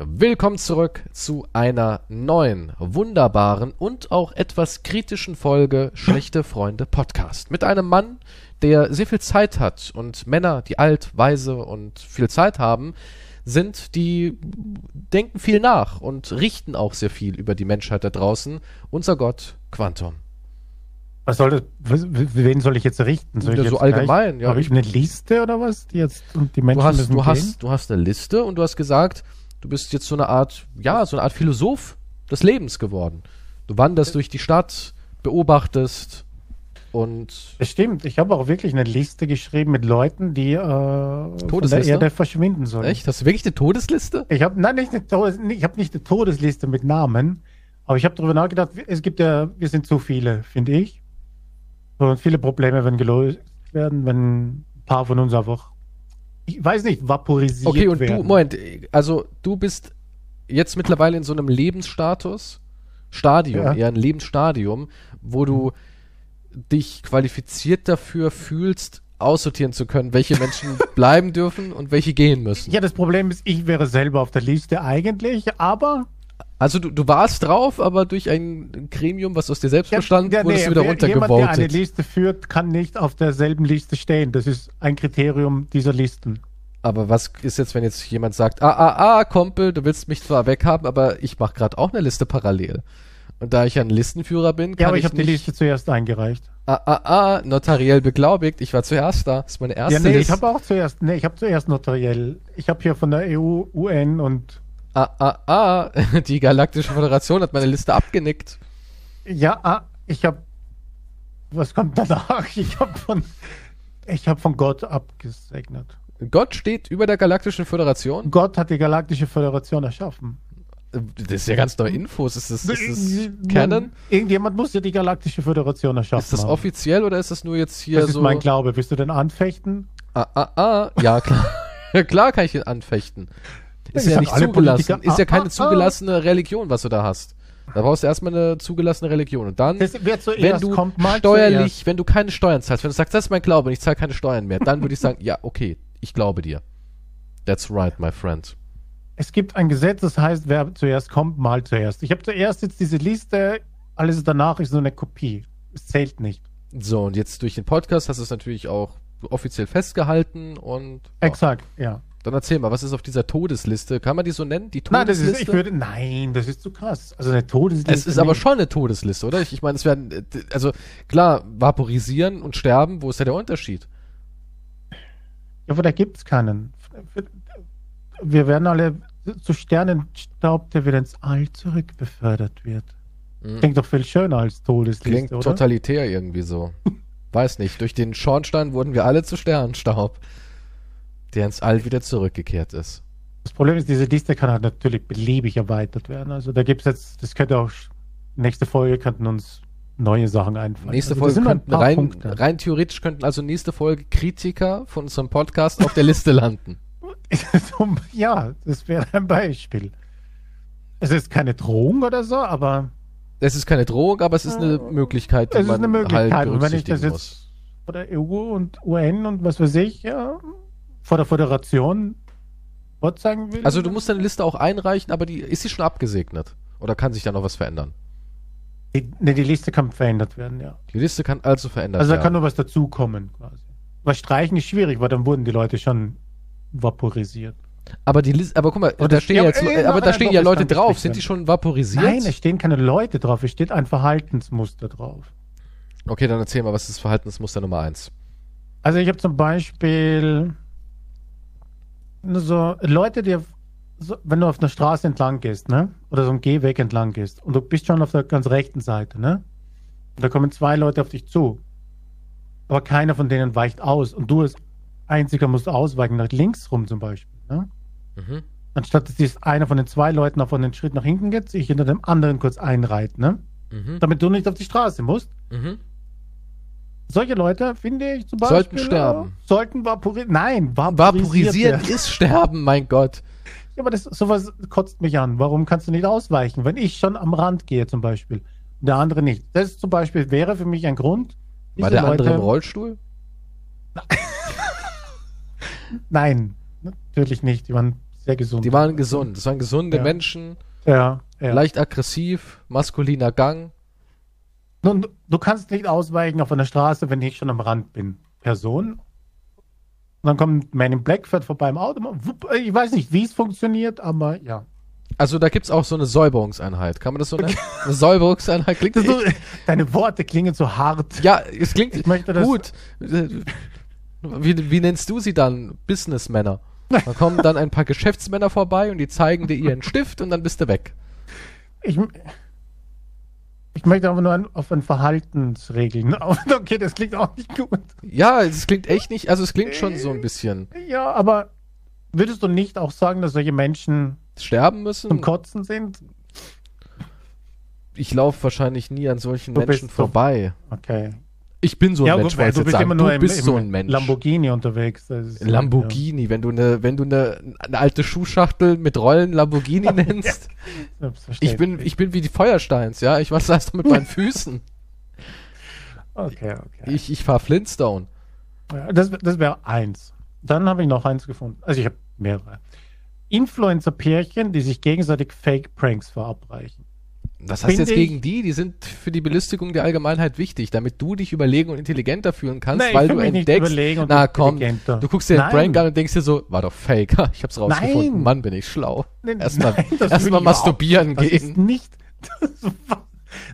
Willkommen zurück zu einer neuen, wunderbaren und auch etwas kritischen Folge Schlechte Freunde Podcast. Mit einem Mann, der sehr viel Zeit hat und Männer, die alt, weise und viel Zeit haben, sind, die denken viel nach und richten auch sehr viel über die Menschheit da draußen. Unser Gott Quantum. Was soll das, wen soll ich jetzt richten? Soll Ja, ich so jetzt allgemein, gleich, ja. Habe ich eine Liste oder was? Die jetzt, und die Menschen Du hast, du gehen? hast, du hast eine Liste und du hast gesagt, du bist jetzt so eine Art, ja, so eine Art Philosoph des Lebens geworden. Du wanderst durch die Stadt, beobachtest und Das stimmt. Ich habe auch wirklich eine Liste geschrieben mit Leuten, die äh, von der? Erde verschwinden sollen. echt? Hast du wirklich eine Todesliste? Ich habe nein, nicht eine Todes, ich habe nicht eine Todesliste mit Namen, aber ich habe darüber nachgedacht. Es gibt ja, wir sind zu viele, finde ich. Und viele Probleme werden gelöst werden, wenn ein paar von uns einfach, ich weiß nicht, vaporisiert Okay, und werden. du, Moment, also du bist jetzt mittlerweile in so einem Lebensstatus, Stadium, Ja. eher ein Lebensstadium, wo du dich qualifiziert dafür fühlst, aussortieren zu können, welche Menschen bleiben dürfen und welche gehen müssen. Ja, das Problem ist, ich wäre selber auf der Liste eigentlich, aber Also du, du warst drauf, aber durch ein Gremium, was aus dir selbst bestand, Ja, wurdest nee, du wieder wer- Jemand, der eine runtergevotet. Liste führt, kann nicht auf derselben Liste stehen. Das ist ein Kriterium dieser Listen. Aber was ist jetzt, wenn jetzt jemand sagt, ah, ah, ah, Kumpel, du willst mich zwar weghaben, aber ich mache gerade auch eine Liste parallel. Und da ich ein Listenführer bin, kann Ja, aber ich, ich habe die Liste zuerst eingereicht. ah, ah, ah, notariell beglaubigt, ich war zuerst da. Das ist meine erste Ja, nee, ich Liste. habe auch zuerst, nee, ich habe zuerst notariell. Ich habe hier von der EU, UN und ah, ah, ah, die Galaktische Föderation hat meine Liste abgenickt. ja, ah, ich habe, was kommt danach? Ich habe von, ich habe von Gott abgesegnet. Gott steht über der Galaktischen Föderation. Gott hat die Galaktische Föderation erschaffen. Das ist ja ganz neue Infos. Ist das, ist das Canon? Irgendjemand muss ja die Galaktische Föderation erschaffen. Ist das haben. offiziell oder ist das nur jetzt hier Das ist so? mein Glaube. Willst du denn anfechten? Ah, ah, ah. Ja, klar. klar kann ich ihn anfechten. Ist Ich ja nicht zugelassen. Politiker, ist ja ah, keine ah, ah. zugelassene Religion, was du da hast. Da brauchst du erstmal eine zugelassene Religion. Und dann, Das, wenn du kommt, steuerlich, wenn du keine Steuern zahlst, wenn du sagst, das ist mein Glaube und ich zahle keine Steuern mehr, dann würde ich sagen, ja, okay, ich glaube dir. That's right, my friend. Es gibt ein Gesetz, das heißt, wer zuerst kommt, mal zuerst. Ich habe zuerst jetzt diese Liste, alles danach ist nur eine Kopie. Es zählt nicht. So, und jetzt durch den Podcast hast du es natürlich auch offiziell festgehalten und ja. Exakt, ja. dann erzähl mal, was ist auf dieser Todesliste? Kann man die so nennen? Die Nein, das Todesliste? ist, ich würde, nein, das ist zu krass. Also eine Todesliste. Es ist aber nicht. schon eine Todesliste, oder? Ich, ich meine, es werden, äh, also klar, vaporisieren und sterben, wo ist da der Unterschied? Ja, aber da gibt es keinen. Wir werden alle zu Sternenstaub, der wieder ins All zurückbefördert wird. Mhm. Klingt doch viel schöner als Todesliste, Klingt oder? totalitär irgendwie so. Weiß nicht, durch den Schornstein wurden wir alle zu Sternenstaub, der ins All wieder zurückgekehrt ist. Das Problem ist, diese Liste kann halt natürlich beliebig erweitert werden. Also da gibt es jetzt, das könnte auch, nächste Folge könnten uns neue Sachen einfallen. Nächste also, Folge könnten paar rein, Punkte. rein theoretisch könnten also nächste Folge Kritiker von unserem Podcast auf der Liste landen. Ja, das wäre ein Beispiel. Es ist keine Drohung oder so, aber Es ist keine Drohung, aber es ist eine Möglichkeit, die es ist man eine Möglichkeit. halt und wenn ich das jetzt muss. vor der EU und UN und was weiß ich, ja, vor der Föderation Gott sagen will. Also du musst deine Liste auch einreichen, aber die ist sie schon abgesegnet? Oder kann sich da noch was verändern? Die, ne, die Liste kann verändert werden, ja. Die Liste kann also verändert Also da werden. kann nur was dazukommen, quasi. Was streichen ist schwierig, weil dann wurden die Leute schon vaporisiert. aber die Liste, aber guck mal, Und da stehen ja, jetzt, aber, äh, aber da stehen ja Leute drauf. Sind die schon vaporisiert? Nein, es stehen keine Leute drauf, es steht ein Verhaltensmuster drauf. okay, dann erzähl mal, was ist Verhaltensmuster Nummer eins? Also ich habe zum Beispiel so Leute, die, auf- so, wenn du auf einer Straße entlang gehst, ne? Oder so ein Gehweg entlang gehst und du bist schon auf der ganz rechten Seite, ne? Und da kommen zwei Leute auf dich zu. Aber keiner von denen weicht aus. Und du als einziger musst ausweichen, nach links rum zum Beispiel, ne? Mhm. Anstatt dass dies einer von den zwei Leuten auf einen Schritt nach hinten geht, sich hinter dem anderen kurz einreiht, ne? Mhm. Damit du nicht auf die Straße musst. Mhm. Solche Leute, finde ich zum Beispiel, Sollten sterben. sollten vaporisieren. Nein, vaporisiert Vaporisieren werden. ist Sterben, mein Gott. Ja, aber das, sowas kotzt mich an. Warum kannst du nicht ausweichen? Wenn ich schon am Rand gehe zum Beispiel, und der andere nicht. Das zum Beispiel wäre für mich ein Grund. War der andere Leute- im Rollstuhl? Nein, natürlich nicht. Die waren sehr gesund. Die waren gesund. Das waren gesunde Ja. Menschen, ja, ja. leicht aggressiv, maskuliner Gang. Nun, du kannst nicht ausweichen auf einer Straße, wenn ich schon am Rand bin. Person. Und dann kommt Man in Black, fährt vorbei im Auto. wupp, Ich weiß nicht, wie es funktioniert, aber ja. Also da gibt's auch so eine Säuberungseinheit. Kann man das so nennen? Eine Säuberungseinheit klingt du, deine Worte klingen so hart. Ja, es klingt Ich möchte das- gut. Wie, wie nennst du sie dann? Businessmänner. Da kommen dann ein paar Geschäftsmänner vorbei und die zeigen dir ihren Stift und dann bist du weg. Ich, ich möchte aber nur an, auf ein Verhaltensregeln. Okay, das klingt auch nicht gut. Ja, es klingt echt nicht, also es klingt schon so ein bisschen Ja, aber würdest du nicht auch sagen, dass solche Menschen sterben zum müssen. Kotzen sind? Ich laufe wahrscheinlich nie an solchen Du Menschen vorbei. Okay. Ich bin so ein ja, Mensch, wollte du bist sagen. immer nur du bist im so ein Mensch. Lamborghini unterwegs. Lamborghini, wenn du eine, wenn du eine, eine alte Schuhschachtel mit Rollen Lamborghini nennst. Ja, Ich bin, ich bin wie die Feuersteins, ja. Ich was heißt mit meinen Füßen. Okay, okay. Ich, ich fahr Flintstone. Ja, Das, das wäre eins. Dann habe ich noch eins gefunden. Also ich habe mehrere. Influencer-Pärchen, die sich gegenseitig Fake-Pranks verabreichen. Was hast du jetzt gegen die? Die sind für die Belustigung der Allgemeinheit wichtig, damit du dich überlegen und intelligenter fühlen kannst, Nein, weil du entdeckst, na komm, du guckst dir den. Prank an und denkst dir so, war doch fake, ich hab's rausgefunden, Nein. Mann, bin ich schlau. Nein, Erstmal nein, das erst will mal ich masturbieren überhaupt- Das ist gehen. nicht, das, war-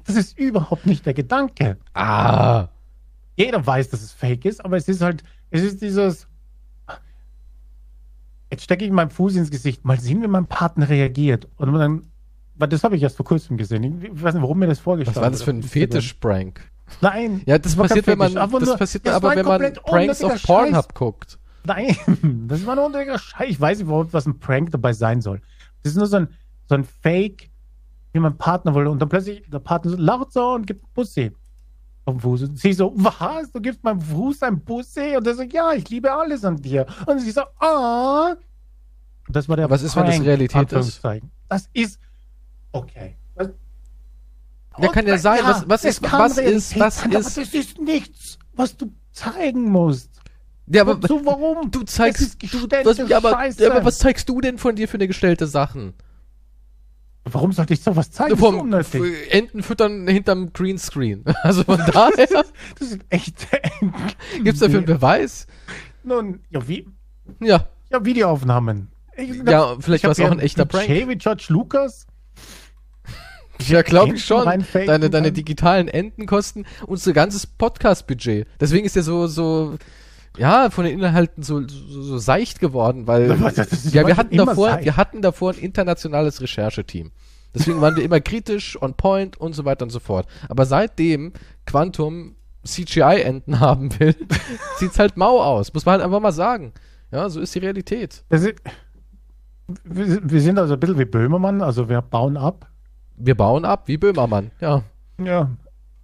das ist überhaupt nicht der Gedanke. Ah, Jeder weiß, dass es fake ist, aber es ist halt, es ist dieses, jetzt stecke ich meinen Fuß ins Gesicht, mal sehen, wie mein Partner reagiert. Und dann, das habe ich erst vor kurzem gesehen. Ich weiß nicht, warum mir das vorgeschlagen was war das für ein. Fetisch-Prank? Nein. Ja, das passiert, wenn man, einfach das passiert das aber, wenn man Pranks auf Pornhub Scheiß. guckt. Nein, das war nur unnötiger Scheiß. Ich weiß überhaupt, was ein Prank dabei sein soll. Das ist nur so ein, so ein Fake, wie mein Partner wollte. Und dann plötzlich der Partner so lacht so und gibt Bussi auf den Fuß. Und sie so, was? Du gibst meinem Fuß ein Bussi? Und er sagt, ja, ich liebe alles an dir. Und sie so, ah. Das war der Was ist, wenn das Realität ist? Das ist, okay. Was- Ja, kann ja sein. Was- was es ist- was ist- was sein, aber ist- Das ist nichts, was du zeigen musst. Ja, aber Wozu, warum? du Es ist zeigst, du, was, ja, aber, ja, aber was zeigst du denn von dir für eine gestellte Sachen? Warum sollte ich sowas zeigen? Ist Vom. F- Enten füttern hinterm Greenscreen. Also von daher Das ist echt. gibt's dafür einen Beweis. Nun, ja, wie, Ja, ja Videoaufnahmen. Ich, Ja, vielleicht ich hab war's auch ja ein echter Prank. wie George Lucas. Ja, glaube ich schon. Deine, deine digitalen Enten kosten unser ganzes Podcast-Budget. Deswegen ist der so, so, ja, von den Inhalten so, so, so seicht geworden, weil, ja, wir hatten davor, seicht. wir hatten davor ein internationales Rechercheteam. Deswegen waren wir immer kritisch, on point und so weiter und so fort. Aber seitdem Quantum CGI-Enten haben will, sieht's halt mau aus. Muss man halt einfach mal sagen. Ja, so ist die Realität. Ist, wir, wir sind also ein bisschen wie Böhmermann, also wir bauen ab. Wir bauen ab, wie Böhmermann. Ja, Ja.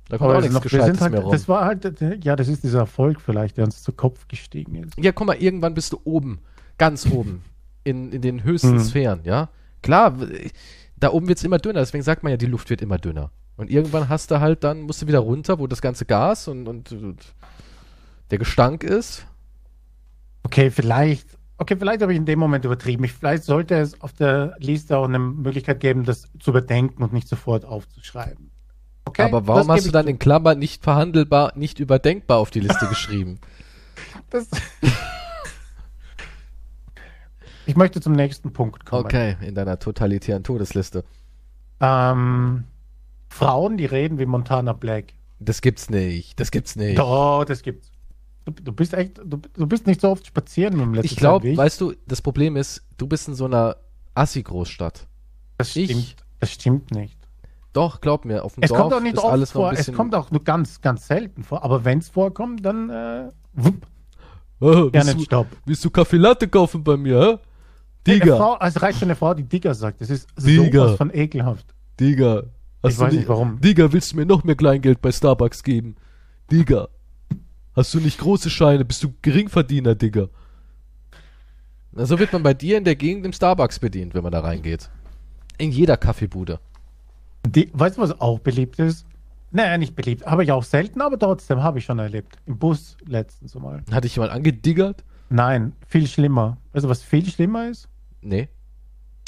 da kommt auch es nichts noch- wir Gescheites sind halt, mehr rum. das war halt, ja, das ist dieser Erfolg vielleicht, der uns zu Kopf gestiegen ist. Ja, guck mal, irgendwann bist du oben, ganz oben, in, in den höchsten Mhm. Sphären, ja. Klar, da oben wird's immer dünner, deswegen sagt man ja, die Luft wird immer dünner. Und irgendwann hast du halt dann, musst du wieder runter, wo das ganze Gas und, und, und der Gestank ist. Okay, vielleicht, okay, vielleicht habe ich in dem Moment übertrieben. Ich, vielleicht sollte es auf der Liste auch eine Möglichkeit geben, das zu überdenken und nicht sofort aufzuschreiben. Okay, Aber warum hast du dann in Klammern nicht verhandelbar, nicht überdenkbar auf die Liste geschrieben? Das ich möchte zum nächsten Punkt kommen. Okay, in deiner totalitären Todesliste. Ähm, Frauen, die reden wie Montana Black. Das gibt's nicht, das gibt's nicht. Doch, das gibt's. Du, du bist echt, du, du bist nicht so oft spazieren im letzten Ich glaube, weißt du, das Problem ist, du bist in so einer Assi-Großstadt. das ich- stimmt, das stimmt nicht. Doch, glaub mir, auf dem Es Dorf kommt auch nicht ist oft alles vor, es kommt auch nur ganz, ganz selten vor. Aber wenn es vorkommt, dann äh, wupp, Oh, ja, willst, nicht du, Stopp. willst du Kaffee Latte kaufen bei mir, hä? Digga, Frau, es reicht schon eine Frau, die Digger sagt. Das ist Digger. sowas von ekelhaft. Digga. Hast Ich weiß nicht warum. Digga, willst du mir noch mehr Kleingeld bei Starbucks geben? Digga. Hast du nicht große Scheine? Bist du Geringverdiener, Digga? Na, so wird man bei dir in der Gegend im Starbucks bedient, wenn man da reingeht. In jeder Kaffeebude. Die, weißt du, was auch beliebt ist? Naja, nicht beliebt. Habe ich auch selten, aber trotzdem habe ich schon erlebt. Im Bus letztens mal. Hatte ich jemand angediggert? Nein, viel schlimmer. Weißt du, was viel schlimmer ist? Nee.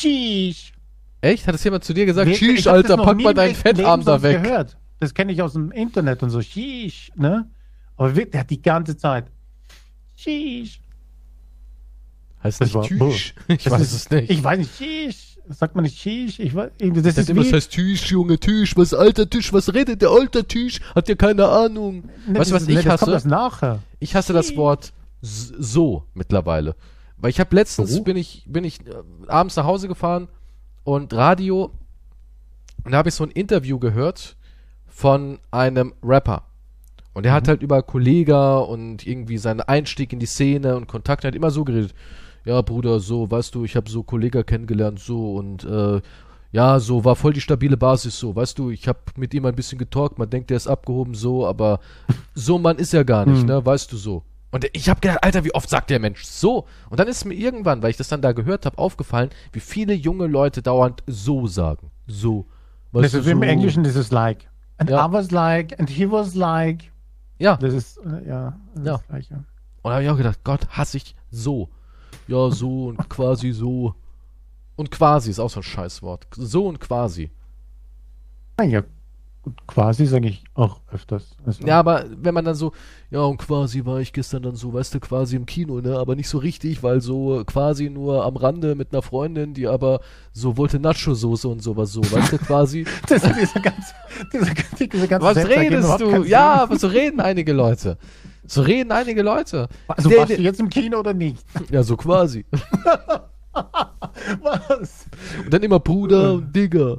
Sheesh. Echt? Hat das jemand zu dir gesagt? Tschüss, Alter, pack mal deinen Fettarm da weg. Gehört. Das kenne ich aus dem Internet und so. Sheesh, ne? Aber wirklich, der hat die ganze Zeit. Sheesh. Heißt Das nicht Tschüss? Ich Das weiß ist- es nicht. Ich weiß nicht, Sheesh. Sagt man nicht Sheesh? Ich weiß, das Das ist immer, wie, das heißt Tschüss, Junge, Tschüss, was alter Tisch, was redet der alter Tisch? Hat ja keine Ahnung. Ne, weißt du, was ich ne, das kommt hasse? das nachher. Ich hasse das Wort so mittlerweile. Weil ich habe letztens So? bin ich bin ich äh, abends nach Hause gefahren und Radio und da habe ich so ein Interview gehört von einem Rapper. Und der hat halt über Kollega und irgendwie seinen Einstieg in die Szene und Kontakt hat immer so geredet. Ja, Bruder, so, weißt du, ich habe so Kollega kennengelernt, so und äh, ja, so war voll die stabile Basis, so, weißt du, ich habe mit ihm ein bisschen getalkt, man denkt, der ist abgehoben, so, aber so Mann ist er gar nicht, Hm. ne, weißt du so. Und ich habe gedacht, Alter, wie oft sagt der Mensch so? Und dann ist mir irgendwann, weil ich das dann da gehört habe, aufgefallen, wie viele junge Leute dauernd so sagen. So. Das Weißt ist du, im so. Englischen dieses like. And Ja. I was like, and he was like. Ja. Das ist, äh, ja, das, Ja. ist Gleiche. Und da habe ich auch gedacht, Gott, hasse ich so. Ja, so und quasi so. Und quasi ist auch so ein Scheißwort. So und quasi. Ah, ja, gut, quasi sage ich auch öfters. Also, Ja, aber wenn man dann so, ja, und quasi war ich gestern dann so, weißt du, quasi im Kino, ne, aber nicht so richtig, weil so quasi nur am Rande mit einer Freundin, die aber so wollte Nacho-Soße und sowas so, weißt du, quasi. Das ist dieser ganze, dieser, diese ganze Was redest du? Ja, aber so reden einige Leute. So reden einige Leute. Also Der- warst der- du jetzt im Kino oder nicht? Ja, so quasi. Was? Und dann immer Bruder und Digger.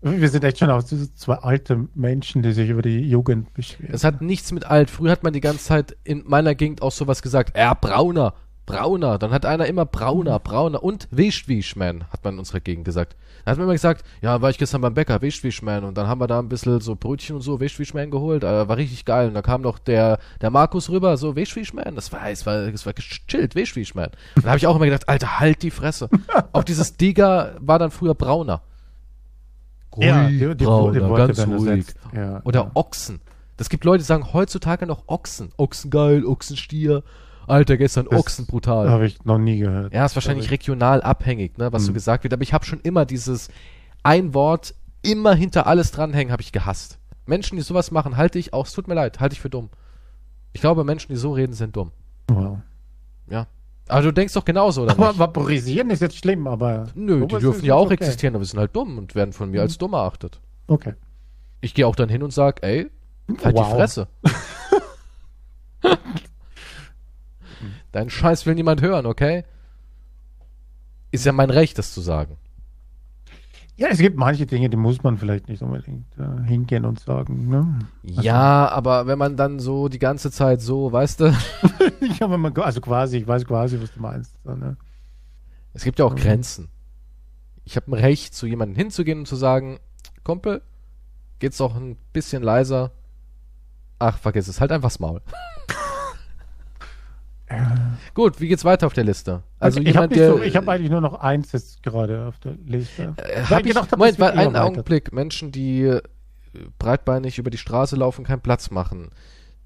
Wir sind echt schon auch zwei alte Menschen, die sich über die Jugend beschweren. Es hat nichts mit alt. Früher hat man die ganze Zeit in meiner Gegend auch sowas gesagt. Ja, brauner, brauner. Dann hat einer immer brauner, brauner und Wischwischman, hat man in unserer Gegend gesagt. Dann hat man immer gesagt, ja, war ich gestern beim Bäcker, Wischwischman. Und dann haben wir da ein bisschen so Brötchen und so, Wischwischman geholt. Äh, war richtig geil. Und da kam noch der, der Markus rüber, so Wischwischman. Das war, es war, es war gechillt, Wischwischman. Und da habe ich auch immer gedacht, Alter, halt die Fresse. auch dieses Digger war dann früher brauner. Ja, Ruhig, die- die- brauner, die Worte ganz ruhig. Ja, Oder ja. Ochsen. Das gibt Leute, die sagen heutzutage noch Ochsen. Ochsen geil, Ochsenstier. Alter, gestern Das Ochsen brutal. Habe ich noch nie gehört. Ja, ist wahrscheinlich regional abhängig, ne, was so Mhm. gesagt wird. Aber ich habe schon immer dieses ein Wort immer hinter alles dranhängen, habe ich gehasst. Menschen, die sowas machen, halte ich auch, es tut mir leid, halte ich für dumm. Ich glaube, Menschen, die so reden, sind dumm. Wow. Ja. Aber du denkst doch genauso, oder Aber nicht? vaporisieren ist jetzt schlimm, aber. Nö, die dürfen ja auch okay. existieren, aber sie sind halt dumm und werden von mir als dumm erachtet. Okay. Ich gehe auch dann hin und sag, ey, halt Wow. die Fresse. Deinen Scheiß will niemand hören, okay? Ist ja mein Recht, das zu sagen. Ja, es gibt manche Dinge, die muss man vielleicht nicht unbedingt äh, hingehen und sagen. Ne? Ja, aber wenn man dann so die ganze Zeit so, weißt du, ja, wenn man, also quasi, ich weiß quasi, was du meinst. So, ne? es gibt ja auch Mhm. Grenzen. Ich habe ein Recht, zu jemandem hinzugehen und zu sagen, Kumpel, geht's doch ein bisschen leiser. Ach, vergiss es, halt einfach das Maul. Gut, wie geht's weiter auf der Liste? Also ich habe so, ich hab eigentlich nur noch eins jetzt gerade auf der Liste. Äh, hab ich ich, gedacht hab, Moment, weil einen. Augenblick. Menschen, die äh, breitbeinig über die Straße laufen, keinen Platz machen.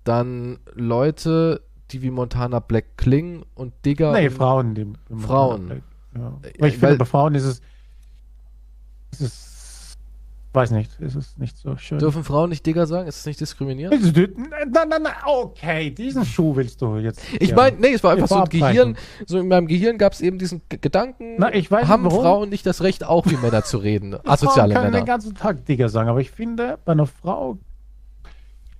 Dann Leute, die wie Montana Black klingen und Digger. Nee, Frauen. Die, die Frauen. Ja. Äh, Weil ich weil- finde, bei Frauen ist es, ist es, weiß nicht, ist es nicht so schön. Dürfen Frauen nicht Digger sagen? Ist das nicht diskriminierend? Es- Nein, nein, nein, okay, diesen Schuh willst du jetzt. Ich ja. meine, nee, es war einfach so ein. Gehirn. So in meinem Gehirn gab es eben diesen Gedanken. Na, ich weiß haben nicht. Frauen nicht das Recht, auch wie Männer zu reden? Frauen Asoziale können den Männer. ganzen Tag Digger sagen, aber ich finde, bei einer Frau,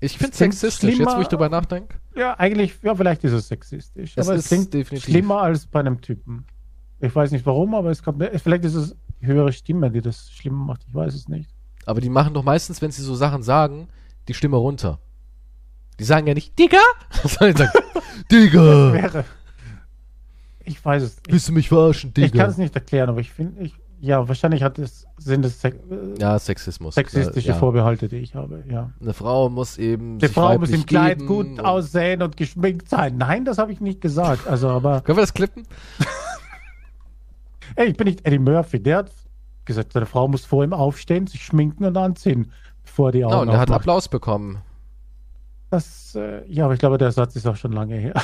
Ich finde Es sexistisch, jetzt wo ich drüber nachdenke. ja, eigentlich, ja, vielleicht ist es sexistisch, Es aber es klingt definitiv. schlimmer als bei einem Typen. Ich weiß nicht warum, aber es kommt, vielleicht ist es die höhere Stimme, die das schlimmer macht, ich weiß es nicht. Aber die machen doch meistens, wenn sie so Sachen sagen, die Stimme runter. Die sagen ja nicht, Digga, sondern sagen, Digga, ich weiß es nicht. willst du mich verarschen, Digga? Ich kann es nicht erklären, aber ich finde, ich, ja, wahrscheinlich hat es, sind es äh, ja, Sexismus. sexistische ja. Vorbehalte, die ich habe, ja. Eine Frau muss eben Die Frau muss im Kleid gut aussehen und geschminkt sein. Nein, das habe ich nicht gesagt. Also, aber Können wir das klippen? ey, ich bin nicht Eddie Murphy. Der hat gesagt, seine Frau muss vor ihm aufstehen, sich schminken und anziehen, bevor die Augen Ja, und er hat. Applaus bekommen. Das, äh, ja, aber ich glaube, der Satz ist auch schon lange her.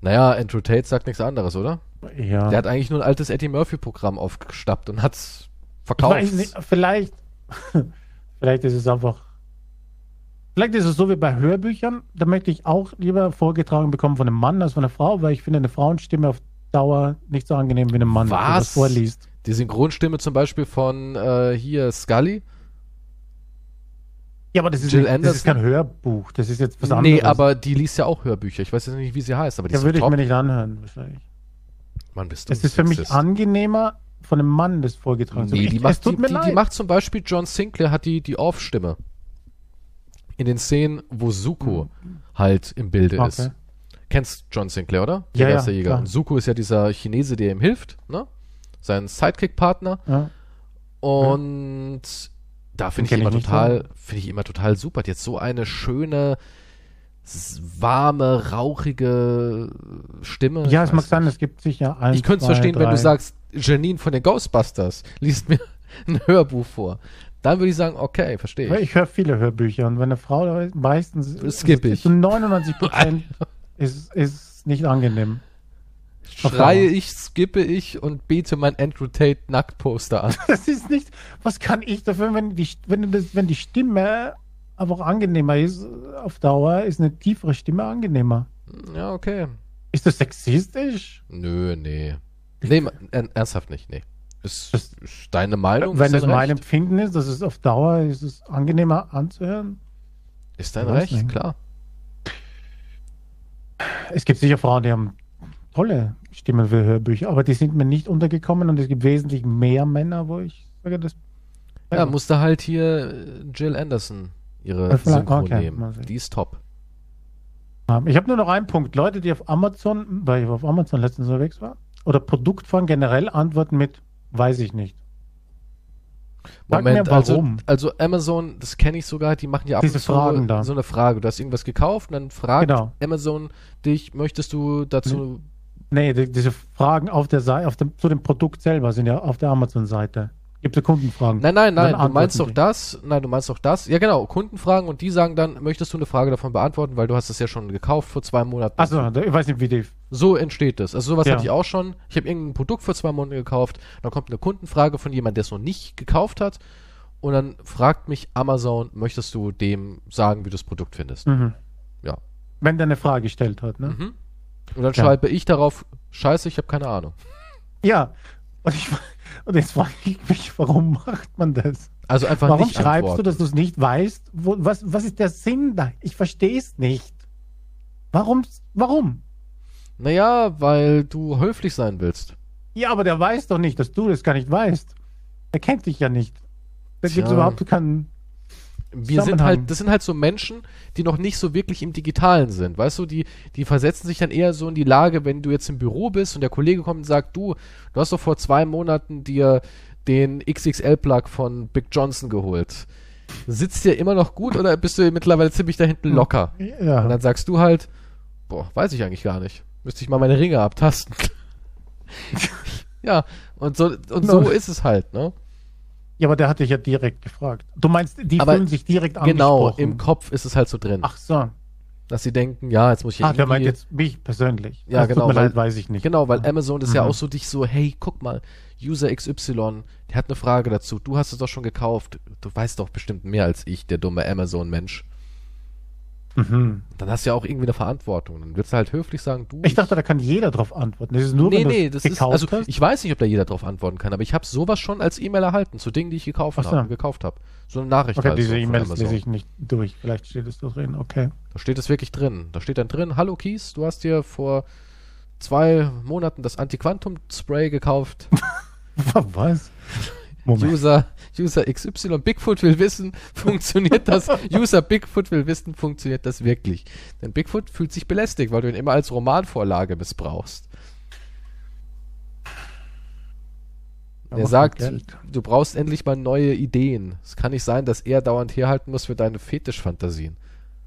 Naja, Andrew Tate sagt nichts anderes, oder? Ja. Der hat eigentlich nur ein altes Eddie Murphy-Programm aufgestappt und hat's verkauft. nicht, vielleicht, vielleicht ist es einfach, vielleicht ist es so wie bei Hörbüchern, da möchte ich auch lieber vorgetragen bekommen von einem Mann als von einer Frau, weil ich finde eine Frauenstimme auf Dauer nicht so angenehm wie ein Mann, der Was? das vorliest. Die Synchronstimme zum Beispiel von äh, hier Scully. Ja, aber das ist, nicht, das ist kein Hörbuch, das ist jetzt was anderes. Nee, aber die liest ja auch Hörbücher. Ich weiß jetzt nicht, wie sie heißt, aber die Da ist würde ich mir nicht anhören, wahrscheinlich. Mann, bist du Es ist für mich angenehmer, von einem Mann das vorgetragen zu Nee, die macht, die, die, macht zum Beispiel John Sinclair hat die, die Off-Stimme. In den Szenen, wo Zuko halt im Bilde. Okay. ist. Kennst John Sinclair, oder? Ja, ja, Geisterjäger. klar. Und Zuko ist ja dieser Chinese, der ihm hilft, ne? Sein Sidekick-Partner. ja. Und da finde ich immer nicht total, finde ich immer total super. Hat so eine schöne, warme, rauchige Stimme. ja, es mag sein, es gibt sicher ein, Ich könnte es verstehen, wenn drei. du sagst, Janine von den Ghostbusters liest mir ein Hörbuch vor. Dann würde ich sagen, okay, verstehe ich. ich höre viele Hörbücher und wenn eine Frau da ist, meistens Skipp ist- ich. Zu 99 Prozent ist, ist nicht angenehm. Schreie ich, skippe ich und bete mein Andrew Tate Nacktposter an. Das ist nicht, was kann ich dafür, wenn die, wenn das, wenn die Stimme einfach angenehmer ist, auf Dauer ist eine tiefere Stimme angenehmer. Ja, okay. Ist das sexistisch? Nö, nee. Nee, er- ernsthaft nicht, nee. Ist, Das- ist deine Meinung. wenn das dein mein. Empfinden ist, dass es auf Dauer ist es angenehmer anzuhören. Ist dein Recht, nicht. klar. Es gibt sicher Frauen, die haben tolle Stimmen für Hörbücher, aber die sind mir nicht untergekommen und es gibt wesentlich mehr Männer, wo ich sage, das. Ja, musste halt hier äh, Jill Anderson ihre vielleicht- Synchro okay, nehmen. Die ist top. Ich habe nur noch einen Punkt. Leute, die auf Amazon, weil ich auf Amazon letztens unterwegs war, oder Produktfragen generell antworten mit, weiß ich nicht. Sag Moment, mir, warum. also, also Amazon, das kenne ich sogar, die machen ja ab Diese und zu Fragen da. so eine Frage. Du hast irgendwas gekauft und dann fragt Genau. Amazon dich, möchtest du dazu. Nee, die, diese Fragen auf der Seite, auf dem, zu dem Produkt selber sind ja auf der Amazon-Seite. Gibt es Kundenfragen? Nein, nein, nein, du meinst doch das. Nein, du meinst doch das. Ja, genau, Kunden fragen und die sagen dann, möchtest du eine Frage davon beantworten, weil du hast es ja schon gekauft vor zwei Monaten. Achso, ich weiß nicht, wie die. So entsteht es. Also sowas Ja. hatte ich auch schon. Ich habe irgendein Produkt vor zwei Monaten gekauft, dann kommt eine Kundenfrage von jemandem, der es noch nicht gekauft hat. Und dann fragt mich Amazon, möchtest du dem sagen, wie du das Produkt findest? Mhm. Ja. Wenn der eine Frage gestellt hat, ne? Mhm. Und dann Ja. schreibe ich darauf, scheiße, ich habe keine Ahnung. Ja. Und, ich, und jetzt frage ich mich, warum macht man das? Also einfach Warum schreibst antworten. du, dass du es nicht weißt? Wo, was, was ist der Sinn da? Ich verstehe es nicht. Warum? Warum? Naja, weil du höflich sein willst. Ja, aber der weiß doch nicht, dass du das gar nicht weißt. Er kennt dich ja nicht. Da gibt es überhaupt keinen. Wir sind halt, das sind halt so Menschen, die noch nicht so wirklich im Digitalen sind. Weißt du, die, die versetzen sich dann eher so in die Lage, wenn du jetzt im Büro bist und der Kollege kommt und sagt, du, du hast doch vor zwei Monaten dir den XXL-Plug von Big Johnson geholt. Sitzt dir immer noch gut oder bist du mittlerweile ziemlich da hinten locker? Und Ja. dann sagst du halt, boah, weiß ich eigentlich gar nicht. Müsste ich mal meine Ringe abtasten. ja, und so, und so No. ist es halt, ne? Ja, aber der hat dich ja direkt gefragt. Du meinst, die Aber fühlen sich direkt Genau, angesprochen. im Kopf ist es halt so drin. Ach so. Dass sie denken, ja, jetzt muss ich Ah, der meint jetzt mich persönlich. Ja, das genau, Tut mir weil- leid, weiß ich nicht. Genau, weil Amazon ist ja Mhm. auch so dich so, hey, guck mal, User XY, der hat eine Frage dazu, du hast es doch schon gekauft, du weißt doch bestimmt mehr als ich, der dumme Amazon-Mensch. Mhm. Dann hast du ja auch irgendwie eine Verantwortung. Dann willst du halt höflich sagen, du. Ich dachte, da kann jeder drauf antworten. Das ist nur, nee, wenn nee, das ist, also hast. ich weiß nicht, ob da jeder drauf antworten kann, aber ich habe sowas schon als E-Mail erhalten, zu Dingen, die ich gekauft so. habe, gekauft habe. So eine Nachricht Okay, halt diese so E-Mails lese ich nicht durch. Vielleicht steht es da drin. Okay. Da steht es wirklich drin. Da steht dann drin, hallo Kies, du hast dir vor zwei Monaten das Anti-Quantum-Spray gekauft. Was? Moment. User, User XY Bigfoot will wissen, funktioniert das? User Bigfoot will wissen, funktioniert das wirklich? Denn Bigfoot fühlt sich belästigt, weil du ihn immer als Romanvorlage missbrauchst. Da er sagt, du brauchst endlich mal neue Ideen. Es kann nicht sein, dass er dauernd herhalten muss für deine Fetischfantasien.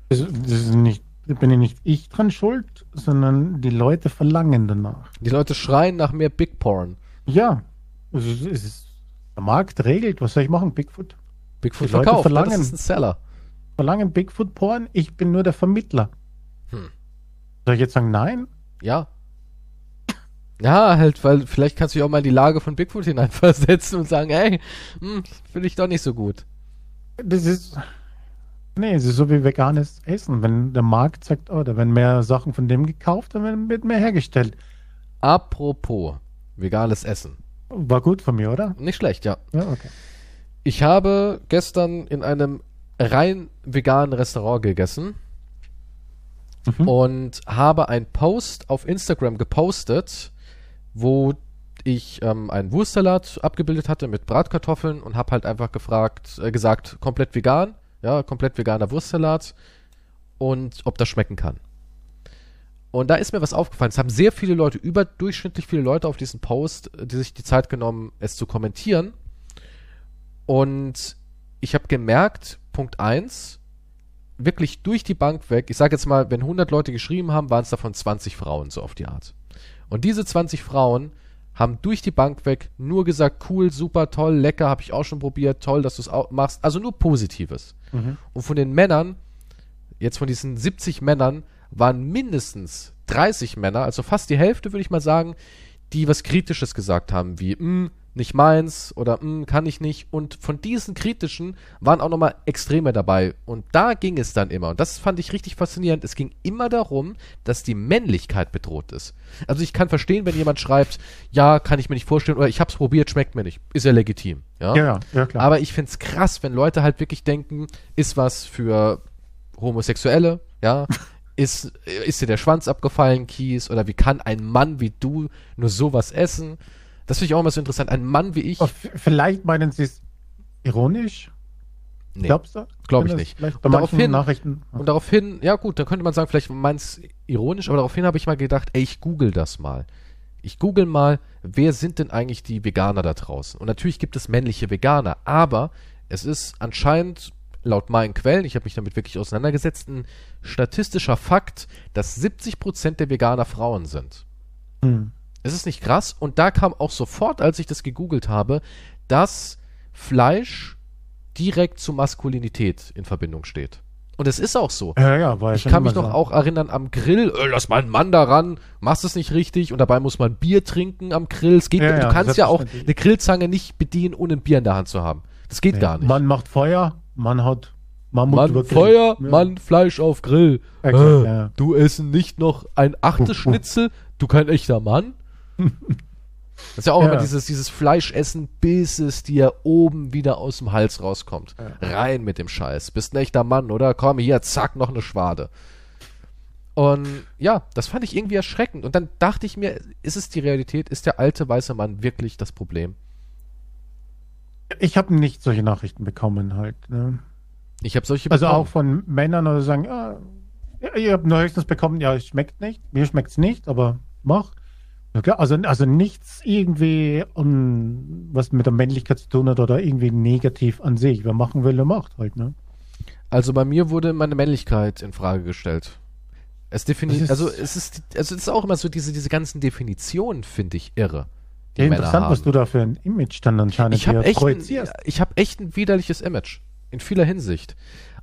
Das, das ist nicht, da bin ich nicht ich dran schuld, sondern die Leute verlangen danach. Die Leute schreien nach mehr Big Porn. Ja. Es ist, es ist, der Markt regelt. Was soll ich machen? Bigfoot? Bigfoot Die Leute verkauft, ne? das verlangen. ist ein Seller. Verlangen Bigfoot-Porn? Ich bin nur der Vermittler. Hm. Soll ich jetzt sagen, nein? Ja. Ja, halt, weil vielleicht kannst du dich auch mal in die Lage von Bigfoot hineinversetzen und sagen, ey, hm, finde ich doch nicht so gut. Das ist. Nee, es ist so wie veganes Essen. Wenn der Markt sagt, oh, da werden mehr Sachen von dem gekauft, dann wird mehr hergestellt. Apropos veganes Essen. War gut von mir, oder? Nicht schlecht, ja. Ja, okay. Ich habe gestern in einem rein veganen Restaurant gegessen Mhm. und habe einen Post auf Instagram gepostet, wo ich ähm, einen Wurstsalat abgebildet hatte mit Bratkartoffeln und habe halt einfach gefragt, äh, gesagt, komplett vegan, ja, komplett veganer Wurstsalat und ob das schmecken kann. Und da ist mir was aufgefallen. Es haben sehr viele Leute, überdurchschnittlich viele Leute auf diesen Post, äh, die sich die Zeit genommen, es zu kommentieren. Und ich habe gemerkt, Punkt eins wirklich durch die Bank weg, ich sage jetzt mal, wenn 100 Leute geschrieben haben, waren es davon 20 Frauen, so auf die Art. Und diese 20 Frauen haben durch die Bank weg nur gesagt, cool, super, toll, lecker, habe ich auch schon probiert, toll, dass du es machst. Also nur Positives. Mhm. Und von den Männern, jetzt von diesen 70 Männern, waren mindestens 30 Männer, also fast die Hälfte, würde ich mal sagen, die was Kritisches gesagt haben, wie, "Mm, nicht meins oder "Mm, kann ich nicht. Und von diesen kritischen waren auch nochmal Extreme dabei. Und da ging es dann immer. Und das fand ich richtig faszinierend. Es ging immer darum, dass die Männlichkeit bedroht ist. Also ich kann verstehen, wenn jemand schreibt, ja, kann ich mir nicht vorstellen, oder ich hab's probiert, schmeckt mir nicht. Ist ja legitim. Ja, Ja, ja, ja, klar. aber ich find's krass, wenn Leute halt wirklich denken, ist was für Homosexuelle, ja, ist, ist dir der Schwanz abgefallen, Kies, oder wie kann ein Mann wie du nur sowas essen? Das finde ich auch immer so interessant. Ein Mann wie ich, f- vielleicht meinen sie es ironisch? nee. Glaubst du? glaub ich nicht. Und daraufhin- Nachrichten. Und daraufhin, ja gut, dann könnte man sagen, vielleicht meint's ironisch, aber daraufhin habe ich mal gedacht, ey, ich google das mal. Ich google mal, wer sind denn eigentlich die Veganer da draußen? Und natürlich gibt es männliche Veganer, aber es ist anscheinend laut meinen Quellen, ich habe mich damit wirklich auseinandergesetzt, ein statistischer Fakt, dass 70% der Veganer Frauen sind. Hm. Es ist nicht krass und da kam auch sofort, als ich das gegoogelt habe, dass Fleisch direkt zu Maskulinität in Verbindung steht. Und es ist auch so. Ja, ja, Ich kann mich noch so. auch erinnern am Grill, äh, lass mal einen Mann daran, machst es nicht richtig und dabei muss man Bier trinken am Grill. Es geht, Ja, du kannst ja auch eine Grillzange nicht bedienen, ohne ein Bier in der Hand zu haben. Das geht Ja. gar nicht. Man macht Feuer, man hat Mammut Mann, über Grill. Feuer, Ja. Mann, Fleisch auf Grill. Exakt, äh, ja. Du essen nicht noch ein achtes Schnitzel, du kein echter Mann. Das ist ja auch Ja. immer dieses, dieses Fleischessen, bis es dir oben wieder aus dem Hals rauskommt. Rein mit dem Scheiß. Bist ein echter Mann, oder? Komm hier, zack, noch eine Schwade. Und ja, das fand ich irgendwie erschreckend. Und dann dachte ich mir, ist es die Realität? Ist der alte weiße Mann wirklich das Problem? Ich habe nicht solche Nachrichten bekommen halt. Ne? Ich habe solche Also bekommen. auch von Männern oder sagen, ah, ich habe nur höchstens bekommen, ja, es schmeckt nicht, mir schmeckt es nicht, aber mach. Also, also nichts irgendwie, um, was mit der Männlichkeit zu tun hat oder irgendwie negativ an sich. Wer machen will, der macht halt, ne? Also bei mir wurde meine Männlichkeit in Frage gestellt. Es definiert, also es ist, also es ist auch immer so diese, diese ganzen Definitionen finde ich irre. Die Ja, Männer interessant, haben. was du da für ein Image dann anscheinend ich habe hier echt, ein, projizierst. ich habe echt ein widerliches Image in vieler Hinsicht.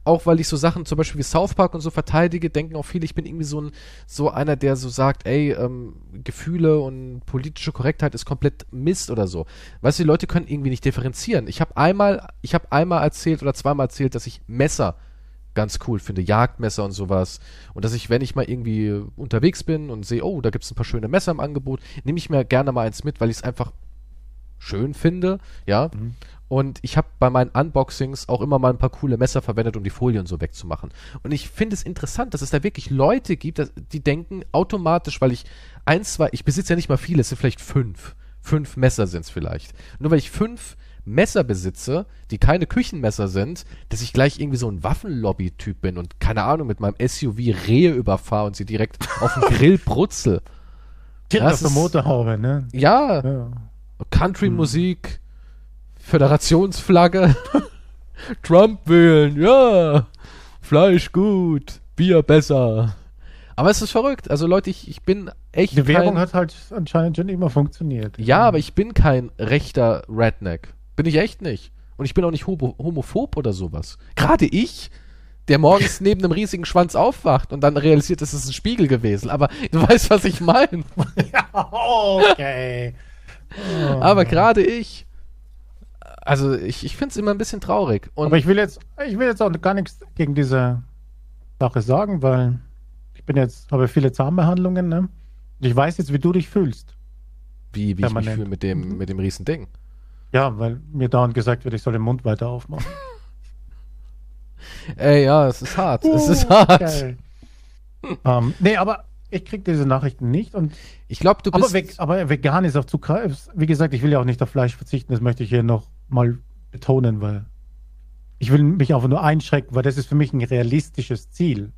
Auch weil ich so Sachen zum Beispiel wie South Park und so verteidige, denken auch viele, ich bin irgendwie so ein so einer, der so sagt, ey, ähm, Gefühle und politische Korrektheit ist komplett Mist oder so. Weißt du, die Leute können irgendwie nicht differenzieren. Ich habe einmal, ich habe einmal erzählt oder zweimal erzählt, dass ich Messer ganz cool finde, Jagdmesser und sowas. Und dass ich, wenn ich mal irgendwie unterwegs bin und sehe, oh, da gibt's ein paar schöne Messer im Angebot, nehme ich mir gerne mal eins mit, weil ich es einfach schön finde, ja. Und ich habe bei meinen Unboxings auch immer mal ein paar coole Messer verwendet, um die Folien so wegzumachen. Und ich finde es interessant, dass es da wirklich Leute gibt, dass- die denken automatisch, weil ich eins, zwei, ich besitze ja nicht mal viele, es sind vielleicht fünf. Fünf Messer sind es vielleicht. Nur weil ich fünf Messer besitze, die keine Küchenmesser sind, dass ich gleich irgendwie so ein Waffenlobby-Typ bin und keine Ahnung, mit meinem SUV Rehe überfahre und sie direkt auf den Grill brutzel. Direkt das auf der Motorhaube, ne? Ja, Ja. Country-Musik, Föderationsflagge, Trump wählen, ja, Fleisch gut, Bier besser. Aber es ist verrückt. Also Leute, ich, ich bin echt Die Werbung kein, hat halt anscheinend schon immer funktioniert. Ja, aber ich bin kein rechter Redneck. Bin ich echt nicht. Und ich bin auch nicht homo homophob oder sowas. Gerade ich der morgens neben einem riesigen Schwanz aufwacht und dann realisiert, es ist ein Spiegel gewesen. Aber du weißt, was ich meine. ja, okay. Aber gerade ich, also ich, ich finde es immer ein bisschen traurig. Und Aber ich will jetzt, ich will jetzt auch gar nichts gegen diese Sache sagen, weil ich bin jetzt, habe viele Zahnbehandlungen, ne? Ich weiß jetzt, wie du dich fühlst. wie, wie ich mich fühle mit dem, mit dem riesen Ding. Ja, weil mir dauernd gesagt wird, ich soll den Mund weiter aufmachen. Ey, ja, es ist hart. es ist hart. Okay. ähm, nee, aber ich krieg diese Nachrichten nicht und Ich glaube, du bist. aber, weg, aber vegan ist auch zu krass. Wie gesagt, ich will ja auch nicht auf Fleisch verzichten, das möchte ich hier noch mal betonen, weil ich will mich einfach nur einschränken, weil das ist für mich ein realistisches Ziel.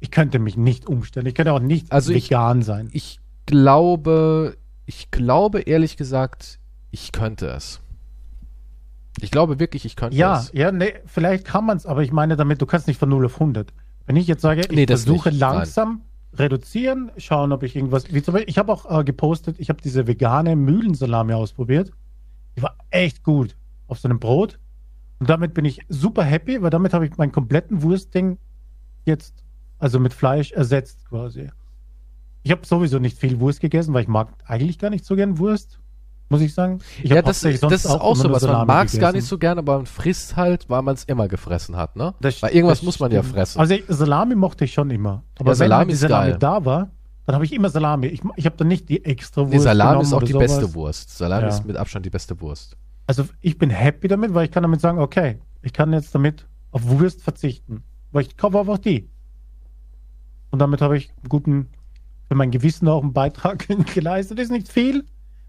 Ich könnte mich nicht umstellen. Ich könnte auch nicht Also ich- vegan sein. ich glaube, ich glaube ehrlich gesagt, ich könnte es. Ich glaube wirklich, ich könnte Ja, es. ja, nee, vielleicht kann man es, aber ich meine damit, du kannst nicht von 0 auf 100. Wenn ich jetzt sage, ich Nee, das versuche nicht, nein. langsam reduzieren, schauen, ob ich irgendwas, wie zum Beispiel, ich habe auch äh, gepostet, ich habe diese vegane Mühlensalami ausprobiert. Die war echt gut auf so einem Brot. Und damit bin ich super happy, weil damit habe ich meinen kompletten Wurstding jetzt, also mit Fleisch ersetzt quasi. Ich habe sowieso nicht viel Wurst gegessen, weil ich mag eigentlich gar nicht so gern Wurst, muss ich sagen. Ich Ja, das, das ist auch immer so was. Man mag es gar nicht so gerne, aber man frisst halt, weil man es immer gefressen hat, ne? Das- weil irgendwas muss man ja fressen. Also ich, Salami mochte ich schon immer. Aber Ja, wenn Salami halt die Salami geil. da war, dann habe ich immer Salami. Ich, ich habe dann nicht die extra Wurst nee, Salami ist auch die sowas. beste Wurst. Salami Ja. ist mit Abstand die beste Wurst. Also ich bin happy damit, weil ich kann damit sagen, okay, ich kann jetzt damit auf Wurst verzichten. Weil ich kaufe einfach die. Und damit habe ich einen guten, für mein Gewissen auch einen Beitrag geleistet. Ist nicht viel,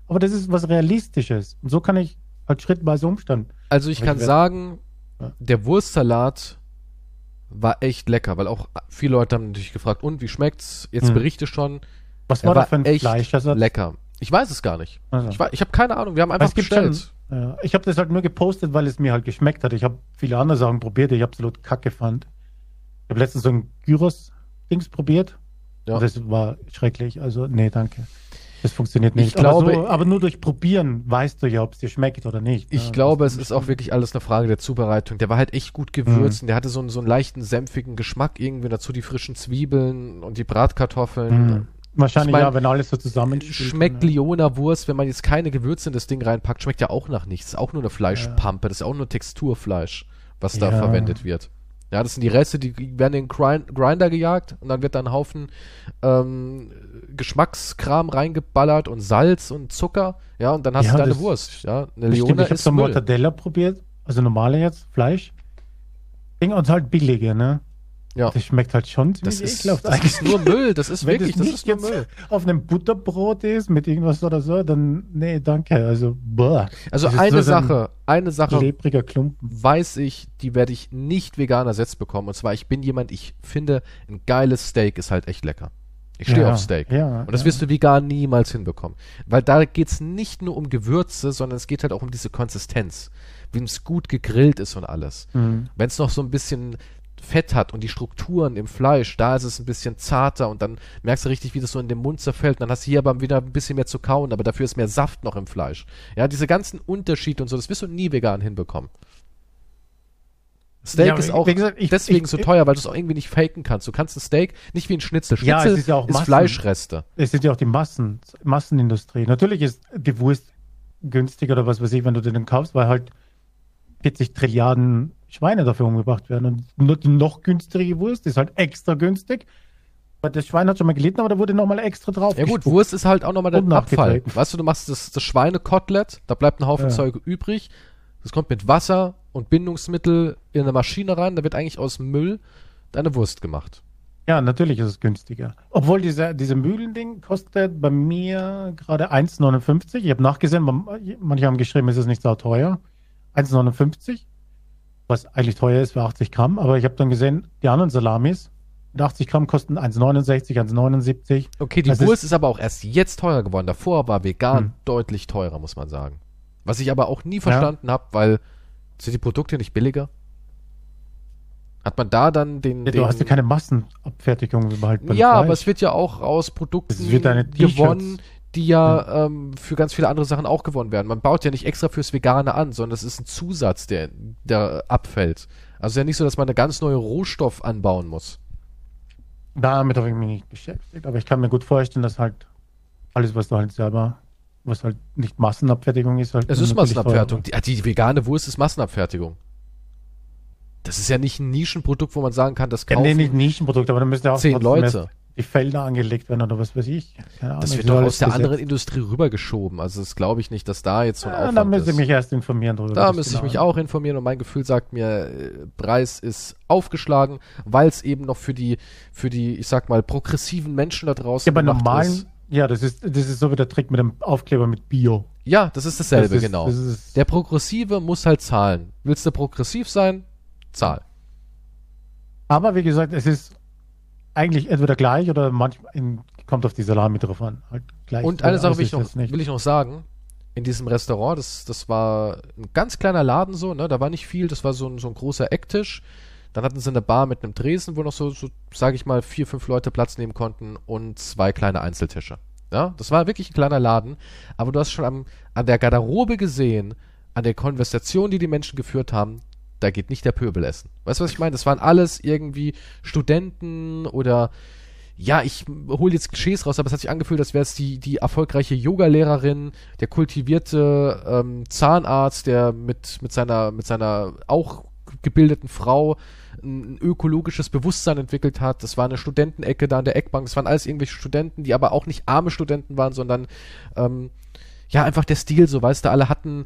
aber das ist was Realistisches. Und so kann ich halt schrittweise umstellen. Also ich Aber kann ich sagen, Ja. der Wurstsalat war echt lecker, weil auch viele Leute haben natürlich gefragt, und wie schmeckt's? Jetzt Hm. berichte schon. Was war war da für ein echt Fleischersatz? Lecker. Ich weiß es gar nicht. Also. Ich, wei- ich habe keine Ahnung. Wir haben einfach bestellt. ja, ich habe das halt nur gepostet, weil es mir halt geschmeckt hat. Ich habe viele andere Sachen probiert, die ich absolut kacke fand. Ich habe letztens so ein Gyros-Dings probiert. Ja. Das war schrecklich. Also, nee, danke. Das funktioniert nicht. Ich glaube- aber, so, aber nur durch Probieren weißt du ja, ob es dir schmeckt oder nicht. Ich Ja, glaube, es ist auch wirklich alles eine Frage der Zubereitung. Der war halt echt gut Mhm. gewürzt und der hatte so einen, so einen leichten, senfigen Geschmack irgendwie. Dazu die frischen Zwiebeln und die Bratkartoffeln. Mhm. Wahrscheinlich Ich mein, ja, wenn alles so zusammenspielt. Schmeckt ja. Lioner Wurst, wenn man jetzt keine Gewürze in das Ding reinpackt, schmeckt ja auch nach nichts. Ist auch nur eine Fleischpampe. Das ist ja auch nur Texturfleisch, was da Ja. verwendet wird. Ja, das sind die Reste, die werden in den Grind Grinder gejagt und dann wird da ein Haufen ähm, Geschmackskram reingeballert und Salz und Zucker. Ja, und dann hast Ja, du deine Wurst. Ja, eine Leona ich ist so. Mortadella probiert, also normale jetzt, Fleisch. Ding und halt billige, ne? Ja. Das schmeckt halt schon Das ziemlich ist, ekelhaft das ist nur Müll. Das ist Wenn wirklich, das das nicht ist nur jetzt Müll. auf einem Butterbrot ist mit irgendwas oder so, dann nee, danke. Also, boah. Also Das ist eine so ein Sache, eine Sache Klebriger Klumpen. weiß ich, die werde ich nicht vegan ersetzt bekommen. Und zwar, ich bin jemand, ich finde, ein geiles Steak ist halt echt lecker. Ich stehe Ja, auf Steak. ja, und das ja. wirst du vegan niemals hinbekommen. Weil da geht's nicht nur um Gewürze, sondern es geht halt auch um diese Konsistenz. Wie es gut gegrillt ist und alles. Mhm. Wenn es noch so ein bisschen Fett hat und die Strukturen im Fleisch, da ist es ein bisschen zarter und dann merkst du richtig, wie das so in den Mund zerfällt. Und dann hast du hier aber wieder ein bisschen mehr zu kauen, aber dafür ist mehr Saft noch im Fleisch. Ja, diese ganzen Unterschiede und so, das wirst du nie vegan hinbekommen. Steak Ja, ist auch gesagt, ich- deswegen ich- so teuer, weil du es auch irgendwie nicht faken kannst. Du kannst ein Steak nicht wie ein Schnitzel. Ja, Schnitzel es ist ja auch Massen. Fleischreste. Es sind ja auch die Massen, Massenindustrie. Natürlich ist die Wurst günstiger oder was weiß ich, wenn du den kaufst, weil halt 40 Trilliarden Schweine dafür umgebracht werden. Und nur die noch günstigere Wurst ist halt extra günstig. Weil das Schwein hat schon mal gelitten, aber da wurde nochmal extra drauf. Ja gut. Wurst ist halt auch nochmal der Abfall. Weißt du, du machst das, das Schweinekotelett, da bleibt ein Haufen Ja. Zeug übrig. Das kommt mit Wasser und Bindungsmittel in eine Maschine rein. Da wird eigentlich aus Müll deine Wurst gemacht. Ja, natürlich ist es günstiger. Obwohl diese, diese Mühlending kostet bei mir gerade 1,59. Ich habe nachgesehen, man- manche haben geschrieben, es ist nicht so teuer. 1,59. Was eigentlich teuer ist für 80 Gramm. Aber ich habe dann gesehen, die anderen Salamis mit 80 Gramm kosten 1,69, 1,79. Okay, die Das Wurst ist, aber auch erst jetzt teurer geworden. Davor war vegan Hm. deutlich teurer, muss man sagen. Was ich aber auch nie verstanden habe, weil sind die Produkte nicht billiger? Hat man da dann den. Ja, den du hast ja keine Massenabfertigung wie halt beim ja, aber Fleisch. es wird ja auch aus Produkten Es wird gewonnen, die ja ähm, für ganz viele andere Sachen auch gewonnen werden. Man baut ja nicht extra fürs Vegane an, sondern es ist ein Zusatz, der, der abfällt. Also ja nicht so, dass man eine ganz neue Rohstoff anbauen muss. Damit habe ich mich nicht beschäftigt, aber ich kann mir gut vorstellen, dass halt alles, was du halt selber, was halt nicht Massenabfertigung ist, halt. Es ist Massenabfertigung. Die, die vegane Wurst ist Massenabfertigung. Das ist ja nicht ein Nischenprodukt, wo man sagen kann, das Ja, kaufen nee, nicht Nischenprodukt, aber dann müsste auch zehn Leute. Die Felder angelegt werden oder was weiß ich. Ahnung, Das wird doch aus der gesetzt. anderen Industrie rübergeschoben. Also das glaube ich nicht, dass da jetzt so ein Ja, da Aufwand müsste ich mich erst informieren drüber. Da müsste ich genau mich auch informieren und mein Gefühl sagt mir, äh, Preis ist aufgeschlagen, weil es eben noch für die, für die, ich sag mal, progressiven Menschen da draußen Ja, bei normalen, ist. ja, das ist, das ist so wie der Trick mit dem Aufkleber mit Bio. Ja, das ist dasselbe, das ist, genau. Das ist, Der Progressive muss halt zahlen. Willst du progressiv sein? Zahl. aber wie gesagt, es ist eigentlich entweder gleich oder manchmal in, kommt auf die Salami drauf an. Halt gleich Und eine Sache will ich, noch, will ich noch sagen. In diesem Restaurant, das, das war ein ganz kleiner Laden so, ne? Da war nicht viel, das war so ein, so ein großer Ecktisch. Dann hatten sie eine Bar mit einem Tresen, wo noch so, so sage ich mal, vier, fünf Leute Platz nehmen konnten und zwei kleine Einzeltische. Ja, das war wirklich ein kleiner Laden. Aber du hast schon am, an der Garderobe gesehen, an der Konversation, die die Menschen geführt haben, da geht nicht der Pöbel essen. Weißt du, was ich meine? Das waren alles irgendwie Studenten oder ja, ich hole jetzt Klischees raus, aber es hat sich angefühlt, als wäre es die, die erfolgreiche Yoga-Lehrerin, der kultivierte ähm, Zahnarzt, der mit, mit seiner, mit seiner auch gebildeten Frau ein ökologisches Bewusstsein entwickelt hat. Das war eine Studentenecke da an der Eckbank. Das waren alles irgendwelche Studenten, die aber auch nicht arme Studenten waren, sondern ähm, ja, einfach der Stil, so weißt du, alle hatten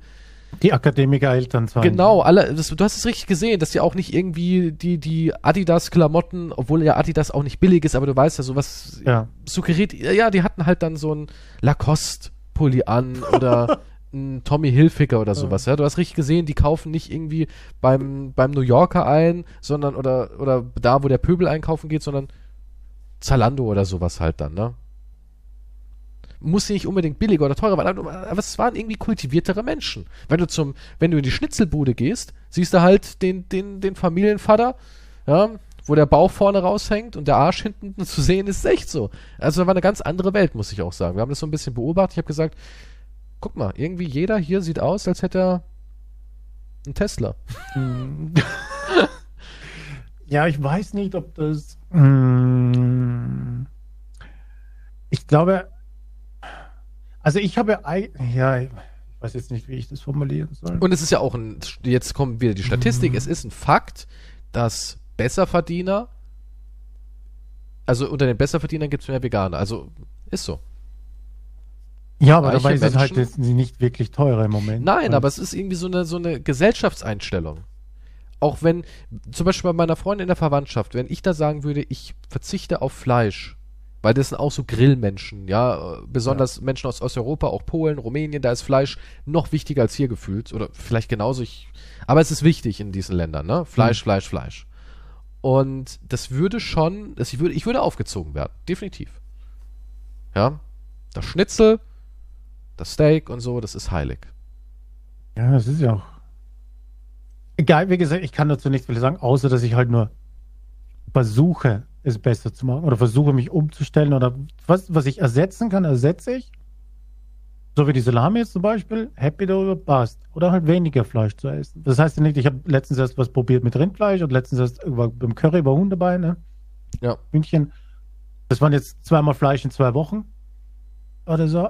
Die Akademiker-Eltern zwar. Genau, alle, das, du hast es richtig gesehen, dass die auch nicht irgendwie die, die Adidas-Klamotten, obwohl ja Adidas auch nicht billig ist, aber du weißt ja, sowas Ja. suggeriert, ja, die hatten halt dann so ein Lacoste-Pulli an oder ein Tommy Hilfiger oder sowas, ja. Du hast richtig gesehen, die kaufen nicht irgendwie beim, beim New Yorker ein, sondern, oder, oder da, wo der Pöbel einkaufen geht, sondern Zalando oder sowas halt dann, ne? Muss nicht unbedingt billiger oder teurer, sein, aber aber es waren irgendwie kultiviertere Menschen. Wenn du zum, wenn du in die Schnitzelbude gehst, siehst du halt den, den, den Familienvater, ja, wo der Bauch vorne raushängt und der Arsch hinten zu sehen ist, ist echt so. Also da war eine ganz andere Welt, muss ich auch sagen. Wir haben das so ein bisschen beobachtet. Ich habe gesagt, guck mal, irgendwie jeder hier sieht aus, als hätte er einen Tesla. Ja, ich weiß nicht, ob das. Mm, ich glaube, also ich habe, ja, ich weiß jetzt nicht, wie ich das formulieren soll. Und es ist ja auch ein, jetzt kommt wieder die Statistik, es ist ein Fakt, dass Besserverdiener, also unter den Besserverdienern gibt es mehr Veganer. Also ist so. ja, aber dabei ist es halt jetzt nicht wirklich teurer im Moment. Nein, aber es ist irgendwie so eine, so eine Gesellschaftseinstellung. Auch wenn, zum Beispiel bei meiner Freundin in der Verwandtschaft, wenn ich da sagen würde, ich verzichte auf Fleisch, weil das sind auch so Grillmenschen, ja, besonders Menschen aus Osteuropa, auch Polen, Rumänien, da ist Fleisch noch wichtiger als hier gefühlt, oder vielleicht genauso, ich, aber es ist wichtig in diesen Ländern, ne? Fleisch, Mhm. Fleisch, Fleisch. Und das würde schon, das, ich, würde, ich würde aufgezogen werden, definitiv. Ja, das Schnitzel, das Steak und so, das ist heilig. Ja, das ist ja auch. Egal, wie gesagt, ich kann dazu nichts viel sagen, außer dass ich halt nur versuche, es besser zu machen oder versuche, mich umzustellen oder was, was ich ersetzen kann, ersetze ich. So wie die Salami jetzt zum Beispiel, happy darüber, passt. Oder halt weniger Fleisch zu essen. Das heißt ja nicht, ich habe letztens erst was probiert mit Rindfleisch und letztens erst beim Curry war Huhn dabei, ne? Ja. München. Das waren jetzt zweimal Fleisch in zwei Wochen oder so.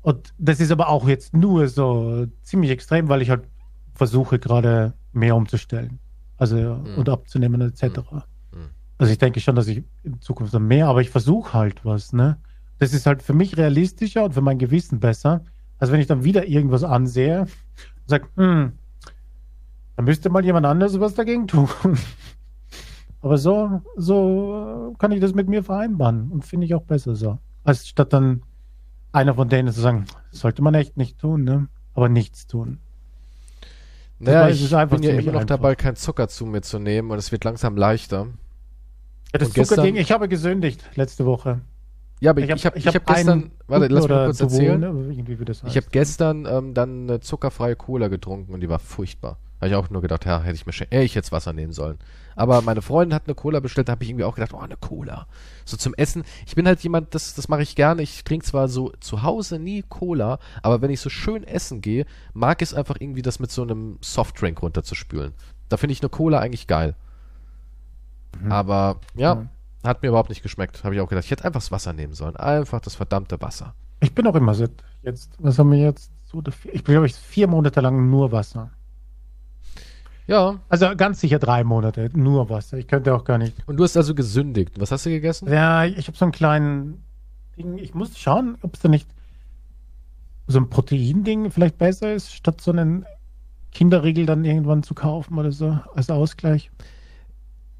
Und das ist aber auch jetzt nur so ziemlich extrem, weil ich halt versuche gerade mehr umzustellen. Also und abzunehmen etc. Also ich denke schon, dass ich in Zukunft dann mehr, aber ich versuche halt was, ne? Das ist halt für mich realistischer und für mein Gewissen besser, als wenn ich dann wieder irgendwas ansehe und sage, hm, da müsste mal jemand anders was dagegen tun. Aber so, so kann ich das mit mir vereinbaren und finde ich auch besser so. Als statt dann einer von denen zu sagen, das sollte man echt nicht tun, ne? Aber nichts tun. Naja, ich bin ja immer noch einfach. dabei, kein Zucker zu mir zu nehmen und es wird langsam leichter. Ja, das Zuckerding, ich habe gesündigt letzte Woche. Ja, aber ich, ich habe ich hab gestern, warte, lass mich mal kurz erzählen. ne? Irgendwie, wie das Ich habe gestern ähm, dann eine zuckerfreie Cola getrunken und die war furchtbar. Habe ich auch nur gedacht, ja, hätte ich mir äh, ich jetzt Wasser nehmen sollen. Aber meine Freundin hat eine Cola bestellt, da habe ich irgendwie auch gedacht, oh, eine Cola. So zum Essen. Ich bin halt jemand, das, das mache ich gerne. Ich trinke zwar so zu Hause nie Cola, aber wenn ich so schön essen gehe, mag ich es einfach irgendwie, das mit so einem Softdrink runterzuspülen. Da finde ich eine Cola eigentlich geil. Mhm. Aber ja, mhm. hat mir überhaupt nicht geschmeckt. Habe ich auch gedacht, ich hätte einfach das Wasser nehmen sollen. Einfach das verdammte Wasser. Ich bin auch immer so. Jetzt, was haben wir jetzt? Ich bin, glaube ich, vier Monate lang nur Wasser. Ja. Also ganz sicher drei Monate, nur Wasser. Ich könnte auch gar nicht. Und du hast also gesündigt. Was hast du gegessen? Ja, ich habe so einen kleinen Ding. Ich muss schauen, ob es da nicht so ein Protein-Ding vielleicht besser ist, statt so einen Kinderriegel dann irgendwann zu kaufen oder so als Ausgleich.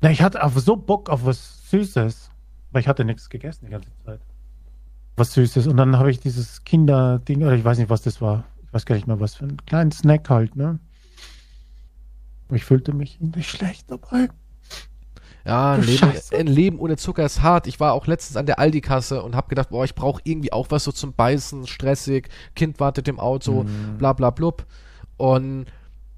Na, ich hatte auf so Bock auf was Süßes, weil ich hatte nichts gegessen die ganze Zeit. Was Süßes. Und dann habe ich dieses Kinderding, oder ich weiß nicht, was das war. Ich weiß gar nicht mehr, was für ein kleinen Snack halt, ne? Ich fühlte mich nicht schlecht dabei. Ja, ein Leben, ein Leben, ohne Zucker ist hart. Ich war auch letztens an der Aldi-Kasse und habe gedacht, boah, ich brauche irgendwie auch was so zum Beißen, stressig, Kind wartet im Auto, mm. bla bla blub. Und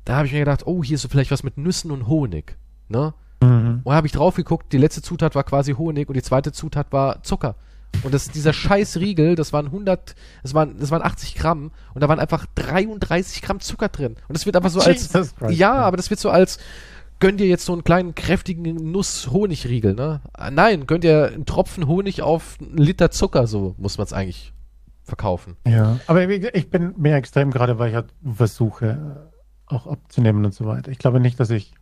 da habe ich mir gedacht, oh, hier ist so vielleicht was mit Nüssen und Honig. Ne? Mhm. Und habe ich drauf geguckt, die letzte Zutat war quasi Honig und die zweite Zutat war Zucker. Und das, dieser scheiß Riegel, das waren 100, das waren, das waren 80 Gramm und da waren einfach 33 Gramm Zucker drin. Und das wird einfach so als, ja, aber das wird so als, gönn dir jetzt so einen kleinen, kräftigen Nuss-Honigriegel, ne? Ah, nein, gönn dir einen Tropfen Honig auf einen Liter Zucker, so muss man es eigentlich verkaufen. Ja, aber ich bin mehr extrem gerade, weil ich halt versuche, auch abzunehmen und so weiter. Ich glaube nicht, dass ich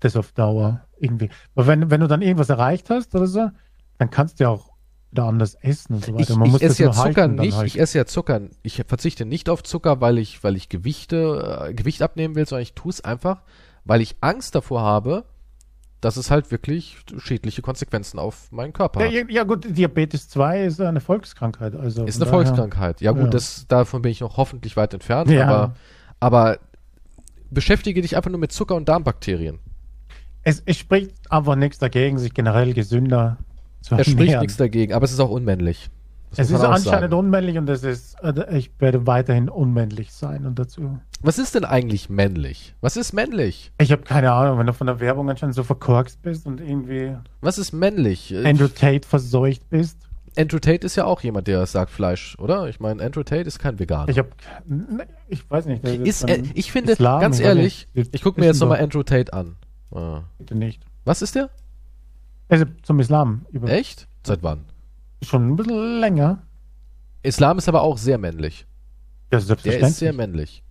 das auf Dauer irgendwie. Aber wenn, wenn du dann irgendwas erreicht hast oder so, dann kannst du ja auch wieder anders essen und so weiter. Man ich, ich esse ja Zucker nicht, halt. ich esse ja Zucker, ich verzichte nicht auf Zucker, weil ich, weil ich Gewichte, äh, Gewicht abnehmen will, sondern ich tue es einfach, weil ich Angst davor habe, dass es halt wirklich schädliche Konsequenzen auf meinen Körper hat. Ja, ja gut, Diabetes 2 ist eine Volkskrankheit. Also ist eine Volkskrankheit. Ja gut, ja. Das, davon bin ich noch hoffentlich weit entfernt, ja. aber, aber beschäftige dich einfach nur mit Zucker und Darmbakterien. Es, es spricht einfach nichts dagegen, sich generell gesünder zu ernähren. Es spricht nichts dagegen, aber es ist auch unmännlich. Das es ist anscheinend sagen. unmännlich und es ist, äh, ich werde weiterhin unmännlich sein und dazu. Was ist denn eigentlich männlich? Was ist männlich? Ich habe keine Ahnung, wenn du von der Werbung anscheinend so verkorkst bist und irgendwie. Was ist männlich? Andrew Tate verseucht bist. Andrew Tate ist ja auch jemand, der sagt Fleisch, oder? Ich meine, Andrew Tate ist kein Veganer. Ich habe, ich weiß nicht. Ist, äh, ich finde, Islam, ganz ehrlich, ich, ich gucke mir jetzt nochmal Andrew Tate an. Ah. Bitte nicht. Was ist der? Also zum Islam. Über Echt? Seit wann? Schon ein bisschen länger. Islam ist aber auch sehr männlich. Ja, selbstverständlich. Der ist sehr männlich.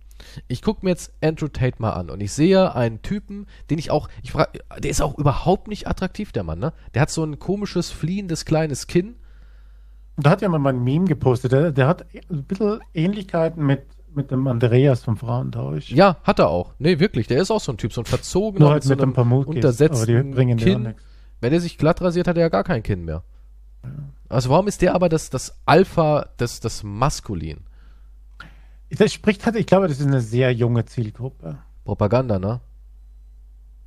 Ich gucke mir jetzt Andrew Tate mal an und ich sehe einen Typen, den ich auch, ich frage, der ist auch überhaupt nicht attraktiv, der Mann, ne? Der hat so ein komisches, fliehendes kleines Kinn da hat ja mal ein Meme gepostet, der, der hat ein bisschen Ähnlichkeiten mit, mit dem Andreas vom Frauentausch. Ja, hat er auch. Nee, wirklich, der ist auch so ein Typ, so ein verzogener, Nur halt mit, so einem ein paar untersetzten Kinn. Wenn er sich glatt rasiert, hat er ja gar kein Kinn mehr. Ja. Also warum ist der aber das, das Alpha, das, das Maskulin? Das spricht halt, ich glaube, das ist eine sehr junge Zielgruppe. Propaganda, ne?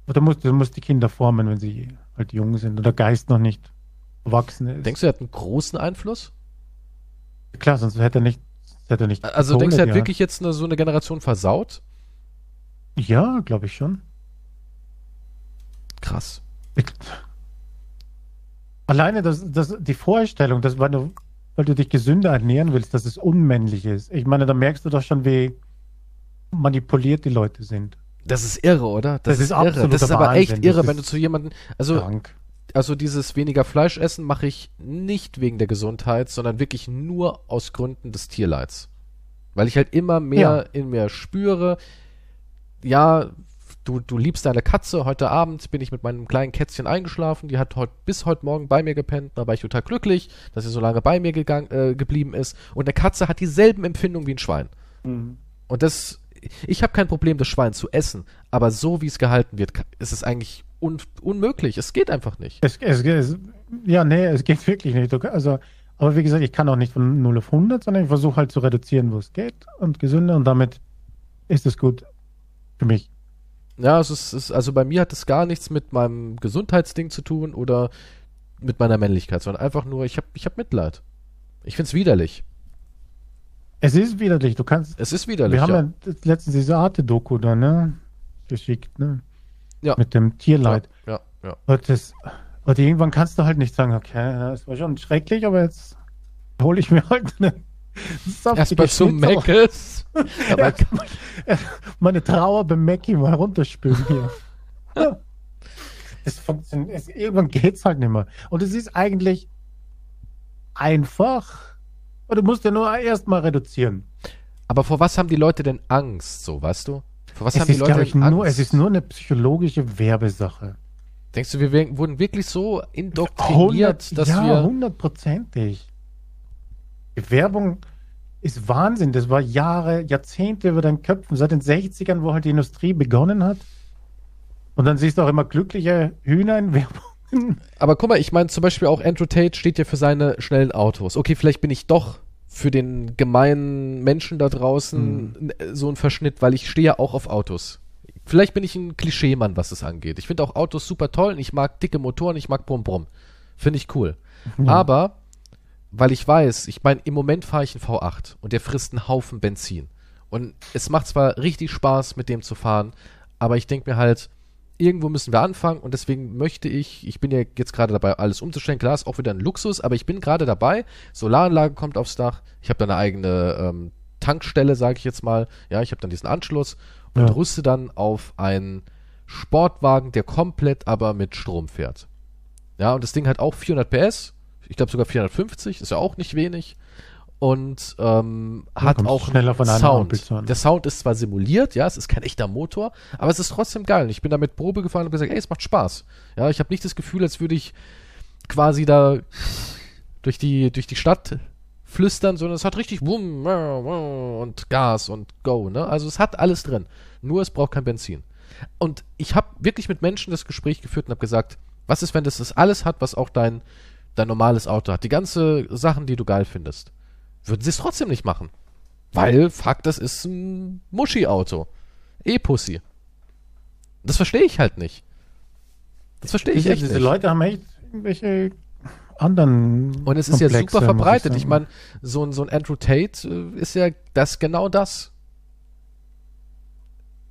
Du musst, du musst die Kinder formen, wenn sie halt jung sind oder Geist noch nicht erwachsen ist. Denkst du, er hat einen großen Einfluss? Klar, sonst hätte er nicht. Hätte nicht also denkst du, er hat wirklich jetzt eine, so eine Generation versaut? Ja, glaube ich schon. Krass. Ich, alleine das, das, die Vorstellung, dass weil du, weil du dich gesünder ernähren willst, dass es unmännlich ist. Ich meine, da merkst du doch schon, wie manipuliert die Leute sind. Das ist irre, oder? Das, das ist, ist irre. Das ist aber Wahnsinn. echt irre, wenn du zu jemandem, also krank also dieses weniger Fleisch essen mache ich nicht wegen der Gesundheit, sondern wirklich nur aus Gründen des Tierleids. Weil ich halt immer mehr ja. in mir spüre, ja, du, du liebst deine Katze. Heute Abend bin ich mit meinem kleinen Kätzchen eingeschlafen. Die hat heute bis heute Morgen bei mir gepennt. Da war ich total glücklich, dass sie so lange bei mir gegangen, äh, geblieben ist. Und eine Katze hat dieselben Empfindungen wie ein Schwein. Mhm. Und das, ich habe kein Problem, das Schwein zu essen. Aber so wie es gehalten wird, ist es eigentlich un unmöglich. Es geht einfach nicht. Es, es, es, ja, nee, es geht wirklich nicht. Also, aber wie gesagt, ich kann auch nicht von 0 auf 100, sondern ich versuche halt zu reduzieren, wo es geht und gesünder und damit ist es gut für mich. Ja, es ist, ist, also bei mir hat es gar nichts mit meinem Gesundheitsding zu tun oder mit meiner Männlichkeit, sondern einfach nur, ich habe ich hab Mitleid. Ich finde es widerlich. Es ist widerlich, du kannst. Es ist widerlich. Wir haben ja, ja letztens diese Arte-Doku da, ne? geschickt, ne? Ja. Mit dem Tierleid. Ja, ja. Und, das, und irgendwann kannst du halt nicht sagen, okay, das war schon schrecklich, aber jetzt hole ich mir halt eine Erstmal zum. Meckes. Aber Meine Trauer beim Mackie mal runterspülen hier. Ja. Das funktioniert, es, irgendwann geht's halt nicht mehr. Und es ist eigentlich einfach. Und du musst ja nur erstmal reduzieren. Aber vor was haben die Leute denn Angst, so, weißt du? Was Es haben die ist, Leute ich, denn nur, Angst? es ist nur eine psychologische Werbesache. Denkst du, wir werden- wurden wirklich so indoktriniert, dass ja, wir. hundertprozentig. Die Werbung ist Wahnsinn. Das war Jahre, Jahrzehnte über deinen Köpfen. Seit den 60ern, wo halt die Industrie begonnen hat. Und dann siehst du auch immer glückliche Hühner in Werbung. Aber guck mal, ich meine zum Beispiel auch Andrew Tate steht ja für seine schnellen Autos. Okay, vielleicht bin ich doch für den gemeinen Menschen da draußen äh, so ein Verschnitt, weil ich stehe ja auch auf Autos. Vielleicht bin ich ein Klischeemann, was es angeht. Ich finde auch Autos super toll und ich mag dicke Motoren, ich mag Brumm Brumm. Finde ich cool. Aber, weil ich weiß, ich meine, im Moment fahre ich einen V8 und der frisst einen Haufen Benzin. Und es macht zwar richtig Spaß, mit dem zu fahren, aber ich denke mir halt, irgendwo müssen wir anfangen und deswegen möchte ich, ich bin ja jetzt gerade dabei, alles umzustellen. Klar, ist auch wieder ein Luxus, aber ich bin gerade dabei. Solaranlage kommt aufs Dach. Ich habe da eine eigene ähm, Tankstelle, sage ich jetzt mal. Ja, ich habe dann diesen Anschluss und Ja. rüste dann auf einen Sportwagen, der komplett aber mit Strom fährt. Ja, und das Ding hat auch 400 PS. Ich glaube sogar 450, ist ja auch nicht wenig. Und ähm, hat auch schneller von Sound. Der Sound ist zwar simuliert, ja, es ist kein echter Motor, aber es ist trotzdem geil. Ich bin damit Probe gefahren und gesagt, ey, es macht Spaß. Ja, ich habe nicht das Gefühl, als würde ich quasi da durch die, durch die Stadt flüstern, sondern es hat richtig Wumm und Gas und Go, ne? Also es hat alles drin. Nur es braucht kein Benzin. Und ich habe wirklich mit Menschen das Gespräch geführt und habe gesagt, was ist, wenn das das alles hat, was auch dein, dein normales Auto hat? Die ganze Sachen, die du geil findest. Würden sie es trotzdem nicht machen. Weil, fuck, das ist ein Muschi-Auto. E-Pussy. Das verstehe ich halt nicht. Das verstehe ich Diese, echt diese nicht. Leute haben echt irgendwelche anderen. Und es ist ja Komplexe, super muss verbreitet. Ich, sagen. meine, so ein, so ein Andrew Tate äh, ist ja das genau das.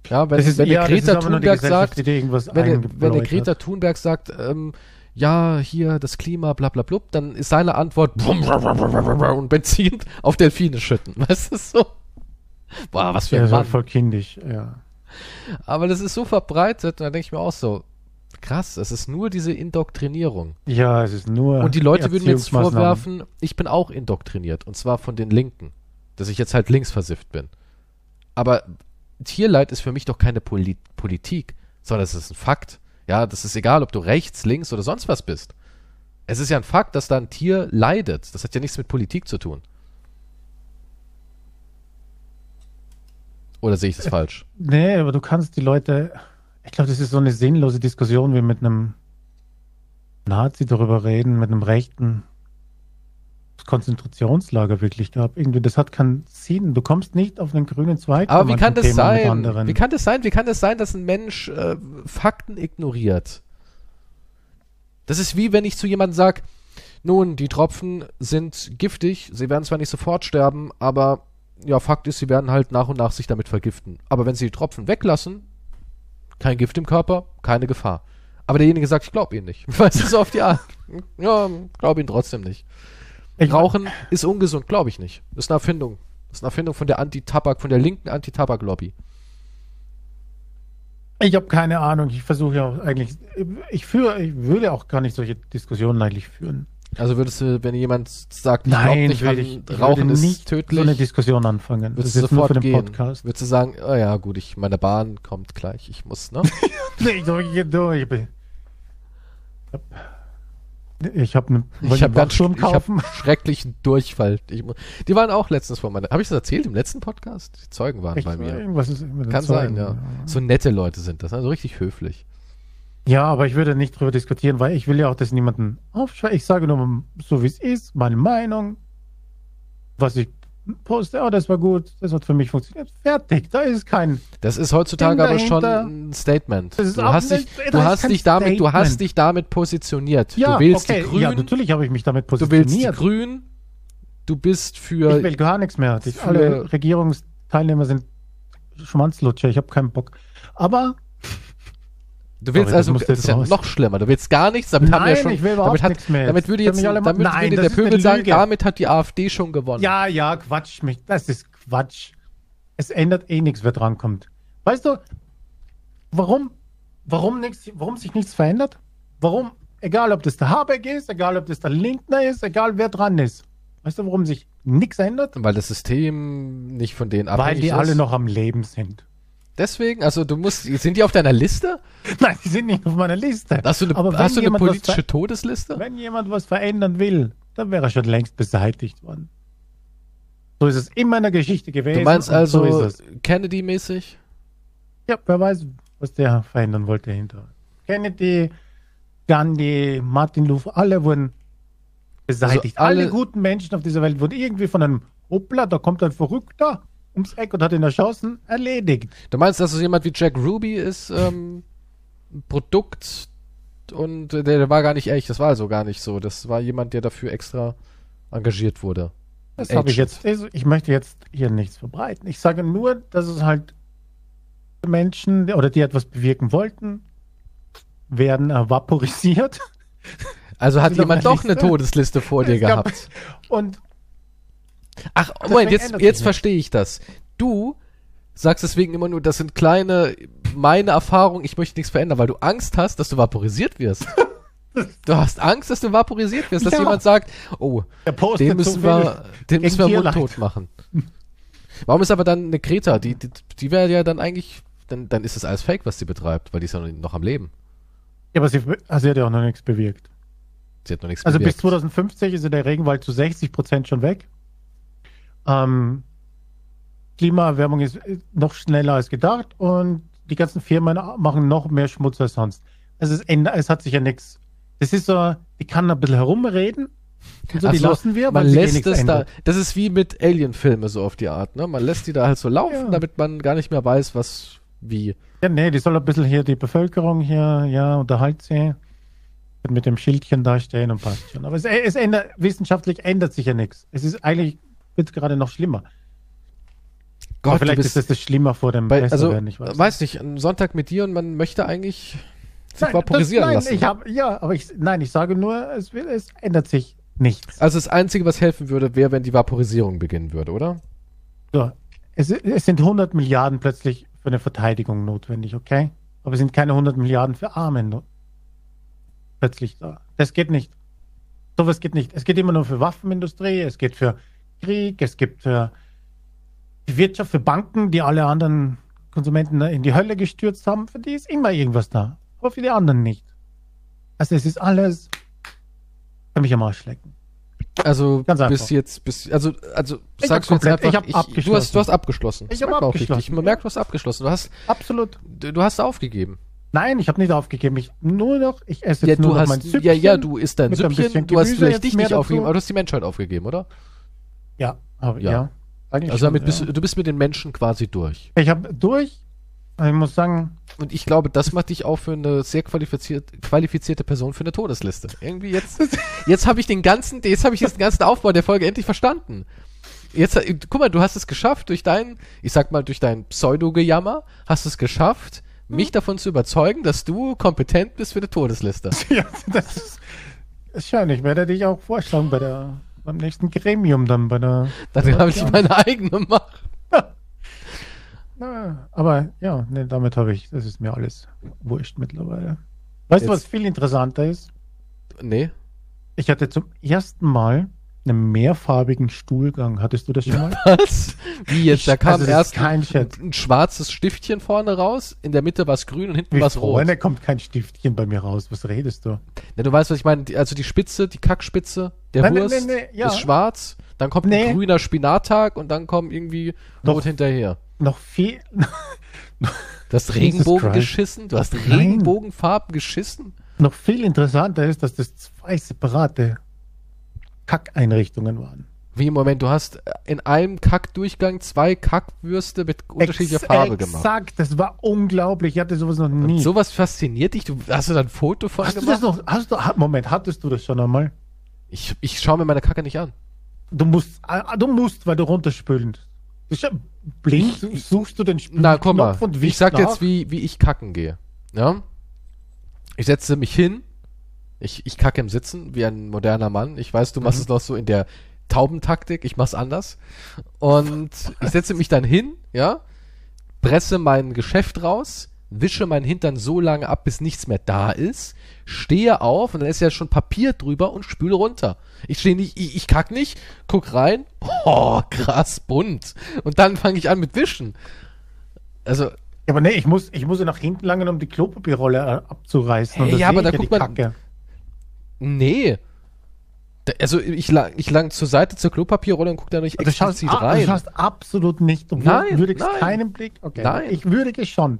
Ja, wenn, ist, wenn ja, der Greta Thunberg sagt, wenn der, wenn der Greta. Thunberg sagt, ähm, ja, hier das Klima, bla bla blub, dann ist seine Antwort und Benzin auf Delfine schütten. Weißt du so? Boah, was für Ja, ein war Mann. voll kindisch, ja. Aber das ist so verbreitet und da denke ich mir auch so, krass, es ist nur diese Indoktrinierung. Ja, es ist nur. Und die Leute würden mir jetzt vorwerfen, ich bin auch indoktriniert. Und zwar von den Linken. Dass ich jetzt halt linksversifft bin. Aber Tierleid ist für mich doch keine Poli Politik, sondern es ist ein Fakt. Ja, das ist egal, ob du rechts, links oder sonst was bist. Es ist ja ein Fakt, dass da ein Tier leidet. Das hat ja nichts mit Politik zu tun. Oder sehe ich das falsch? Nee, aber du kannst die Leute. Ich glaube, das ist so eine sinnlose Diskussion wie mit einem Nazi darüber reden, mit einem rechten Konzentrationslager wirklich gab. Irgendwie, das hat keinen Sinn. Du kommst nicht auf einen grünen Zweig. Aber wie kann das mit sein? Wie kann das sein? Wie kann das sein, dass ein Mensch äh, Fakten ignoriert? Das ist wie wenn ich zu jemandem sage, nun, die Tropfen sind giftig, sie werden zwar nicht sofort sterben, aber ja, Fakt ist, sie werden halt nach und nach sich damit vergiften. Aber wenn sie die Tropfen weglassen, kein Gift im Körper, keine Gefahr. Aber derjenige sagt, ich glaube ihn nicht. Weißt du, so auf die Art. Ja, glaube ihn trotzdem nicht. Ich- Rauchen ist ungesund, glaube ich nicht. Ist eine Erfindung. Ist eine Erfindung von der Anti-Tabak, von der linken Anti-Tabak-Lobby. Ich habe keine Ahnung. Ich versuche ja auch eigentlich. Ich führe, ich würde auch gar nicht solche Diskussionen eigentlich führen. Also würdest du, wenn jemand sagt, ich Nein, nicht würde an ich, ich Rauchen würde ist nicht tödlich, so eine Diskussion anfangen. Das würdest du für sofort den gehen. Podcast. Würdest du sagen, oh ja, gut, ich, meine Bahn kommt gleich, ich muss, ne? Nee, ich drücke hier durch. Ich bin- Ich habe einen Ich habe ganz Wachsturm ich hab kaufen. schrecklichen Durchfall. Ich, die waren auch letztens vor meiner. Habe ich das erzählt im letzten Podcast? Die Zeugen waren Echt, bei mir. Irgendwas ist mit Kann sein, Zeugen, ja. So nette Leute sind das, also richtig höflich. Ja, aber ich würde nicht drüber diskutieren, weil ich will ja auch, dass niemanden aufschreibt. Ich sage nur so, wie es ist, meine Meinung, was ich poste. Oh, das war gut, das hat für mich funktioniert. Fertig, da ist kein. Das ist heutzutage aber schon ein Statement. Du hast dich, du hast dich damit, du hast Statement. dich damit positioniert. Ja, du wählst okay, die Grünen, ja, natürlich habe ich mich damit du wählst die positioniert. Grünen, du bist für ich will gar nichts mehr. Alle Regierungsteilnehmer sind Schwanzlutscher. Ich habe keinen Bock. Aber Du willst Sorry, das also, musste das ist ja raus. noch schlimmer. Du willst gar nichts, damit haben wir ja Nein, schon, ich will überhaupt damit hat, nichts mehr. damit würde jetzt, damit Nein, würde das der ist Pöbel sagen, damit hat die AfD schon gewonnen. Ja, ja, Quatsch mich. Das ist Quatsch. Es ändert eh nichts, wer drankommt. Weißt du, warum, warum, nichts, warum sich nichts verändert? Warum, egal ob das der Habeck ist, egal ob das der Lindner ist, egal wer dran ist. Weißt du, warum sich nichts ändert? Weil das System nicht von denen Weil abhängig die ist. alle noch am Leben sind. Deswegen, also du musst, sind die auf deiner Liste? Nein, die sind nicht auf meiner Liste. Hast du eine, Aber hast du eine politische Todesliste? Wenn jemand was verändern will, dann wäre er schon längst beseitigt worden. So ist es immer in der Geschichte gewesen. Du meinst also So. Kennedy-mäßig? Ja, wer weiß, was der verändern wollte hinter. Kennedy, Gandhi, Martin Luther, alle wurden beseitigt. Also alle- alle, guten Menschen auf dieser Welt wurden irgendwie von einem Hoppla, da kommt ein Verrückter ums Eck und hat ihn erschossen, erledigt. Du meinst, dass so jemand wie Jack Ruby ist ähm, ein Produkt und der, der war gar nicht echt, das war also gar nicht so. Das war jemand, der dafür extra engagiert wurde. Das habe ich jetzt. Ich möchte jetzt hier nichts verbreiten. Ich sage nur, dass es halt Menschen oder die etwas bewirken wollten, werden vaporisiert. Also hat jemand der doch eine Liste? Todsliste vor dir Es gehabt. Und Ach, Deswegen Moment, jetzt, jetzt verstehe ich das. Du sagst deswegen immer nur, das sind kleine, meine Erfahrungen, ich möchte nichts verändern, weil du Angst hast, dass du vaporisiert wirst. du hast Angst, dass du vaporisiert wirst, dass Ja. jemand sagt, oh, den so müssen viel wir, den müssen wir mundtot machen. Warum ist aber dann eine Greta, die, die, die wäre ja dann eigentlich, dann, dann ist das alles Fake, was sie betreibt, weil die ist ja noch, am Leben. Ja, aber sie, also sie hat ja auch noch nichts bewirkt. Sie hat noch nichts Also bis bewirkt. 2050 ist ja der Regenwald zu 60 Prozent schon weg. Ähm, Klimaerwärmung ist äh, noch schneller als gedacht und die ganzen Firmen machen noch mehr Schmutz als sonst. Also es, ändert, es hat sich ja nichts. Das ist so, die kann ein bisschen herumreden. Und so, Ach die lassen wir, man eh lässt es da, ändert. das ist wie mit Alien-Filme so auf die Art, ne? Man lässt die da halt so laufen, Ja. damit man gar nicht mehr weiß, was, wie. Ja, nee, die soll ein bisschen hier die Bevölkerung hier, ja, unterhalt sie. Mit dem Schildchen da stehen und passt schon. Aber es, es ändert, wissenschaftlich ändert sich ja nichts. Es ist eigentlich, wird gerade noch schlimmer. Aber Gott, vielleicht ist das das Schlimmer vor dem bei, also, werden, ich weiß. weiß nicht, ein Sonntag mit dir und man möchte eigentlich sich Nein, vaporisieren das, nein, lassen. Ich hab, ja, aber ich, nein, ich sage nur, es, will, es ändert sich nichts. also das Einzige, was helfen würde, wäre, wenn die Vaporisierung beginnen würde, oder? So, es, es sind 100 Milliarden plötzlich für eine Verteidigung notwendig, okay? Aber es sind keine 100 Milliarden für Arme plötzlich da. Das geht nicht. Sowas geht nicht. Es geht immer nur für Waffenindustrie, es geht für Krieg, es gibt für die Wirtschaft, für Banken, die alle anderen Konsumenten in die Hölle gestürzt haben. Für die ist immer irgendwas da. Aber für die anderen nicht. Also es ist alles für mich am Arsch lecken. Also Ganz bis einfach. jetzt, bis also also Ich sagst du jetzt komplett- ich einfach, hab du hast abgeschlossen. du hast abgeschlossen. Ich Das hab merkt man auch abgeschlossen. richtig. Man merkt, du hast abgeschlossen. Du hast Absolut. du, du hast aufgegeben. Nein, ich habe nicht aufgegeben. Ich nur noch, ich esse Ja, jetzt nur du noch hast mein Süppchen. ja ja, du isst dein Süppchen, du hast vielleicht dich mehr nicht aufgegeben, aber du hast die Menschheit aufgegeben, oder? Ja, aber Ja. ja. eigentlich Also damit schon, bist ja. du, du bist mit den Menschen quasi durch. Ich habe durch. Ich muss sagen, Und ich glaube, das macht dich auch für eine sehr qualifiziert, qualifizierte Person für eine Todesliste. Irgendwie jetzt, jetzt habe ich den ganzen, jetzt habe ich den ganzen Aufbau der Folge endlich verstanden. Jetzt, äh, guck mal, du hast es geschafft durch dein, ich sag mal, durch dein Pseudo-Gejammer, hast es geschafft, mich davon zu überzeugen, dass du kompetent bist für eine Todesliste. ja, das ist, ist schön. Ich werde dich auch vorschlagen bei der, beim nächsten Gremium dann bei der. Dann habe ich meine eigene Macht. Na, aber ja, nee, damit habe ich, das ist mir alles wurscht mittlerweile. Weißt du, was viel interessanter ist? Nee. Ich hatte zum ersten Mal einen mehrfarbigen Stuhlgang. Hattest du das schon mal? Was? Wie jetzt? Da kam Also das erst ein, ein schwarzes Stiftchen vorne raus, in der Mitte war es grün und hinten Wie war es rot. vorne kommt kein Stiftchen bei mir raus. Was redest du? Ja, du weißt, was ich meine. Also die Spitze, die Kackspitze der Nein, Wurst nein, nein, ja. ist schwarz, dann kommt Nee. ein grüner Spinattag und dann kommt irgendwie Doch. rot hinterher. Noch viel. Du hast Jesus Regenbogen geschissen, du hast. Regenbogenfarben geschissen. Noch viel interessanter ist, dass das zwei separate Kackeinrichtungen waren. Wie im Moment, du hast in einem Kackdurchgang zwei Kackwürste mit unterschiedlicher Ex- Farbe gemacht. Exakt, das war unglaublich. Ich hatte sowas noch nie. Sowas fasziniert dich? Du, hast du da ein Foto von hast du gemacht? das noch? Hast du, Moment, hattest du das schon einmal? Ich, ich schaue mir meine Kacke nicht an. Du musst, ah, du musst, weil du runterspülst. Du scha- blind suchst du den Na, komm mal. Spülknopf und Ich sag nach. jetzt, wie, wie ich kacken gehe. Ja? Ich setze mich hin. Ich, ich kacke im Sitzen wie ein moderner Mann. Ich weiß, du machst Mhm. es noch so in der Taubentaktik. Ich mach's anders. Und ich setze mich dann hin, ja, presse mein Geschäft raus, wische meinen Hintern so lange ab, bis nichts mehr da ist, stehe auf und dann ist ja schon Papier drüber und spüle runter. Ich stehe nicht, ich, ich kack nicht, guck rein, oh, krass bunt. Und dann fange ich an mit Wischen. Also, Ja, aber nee, ich muss, ich muss ja nach hinten langen, um die Klopapierrolle äh, abzureißen. Hey, da ja, aber da guckt man- Kacke. Nee. Da, also ich lang, ich lang zur Seite zur Klopapierrolle und guck da nicht Du schaust, explizit du rein. schaust absolut nicht. Du Nein, wür- würdigst nein. keinen Blick. Okay. Nein. Ich würdige schon.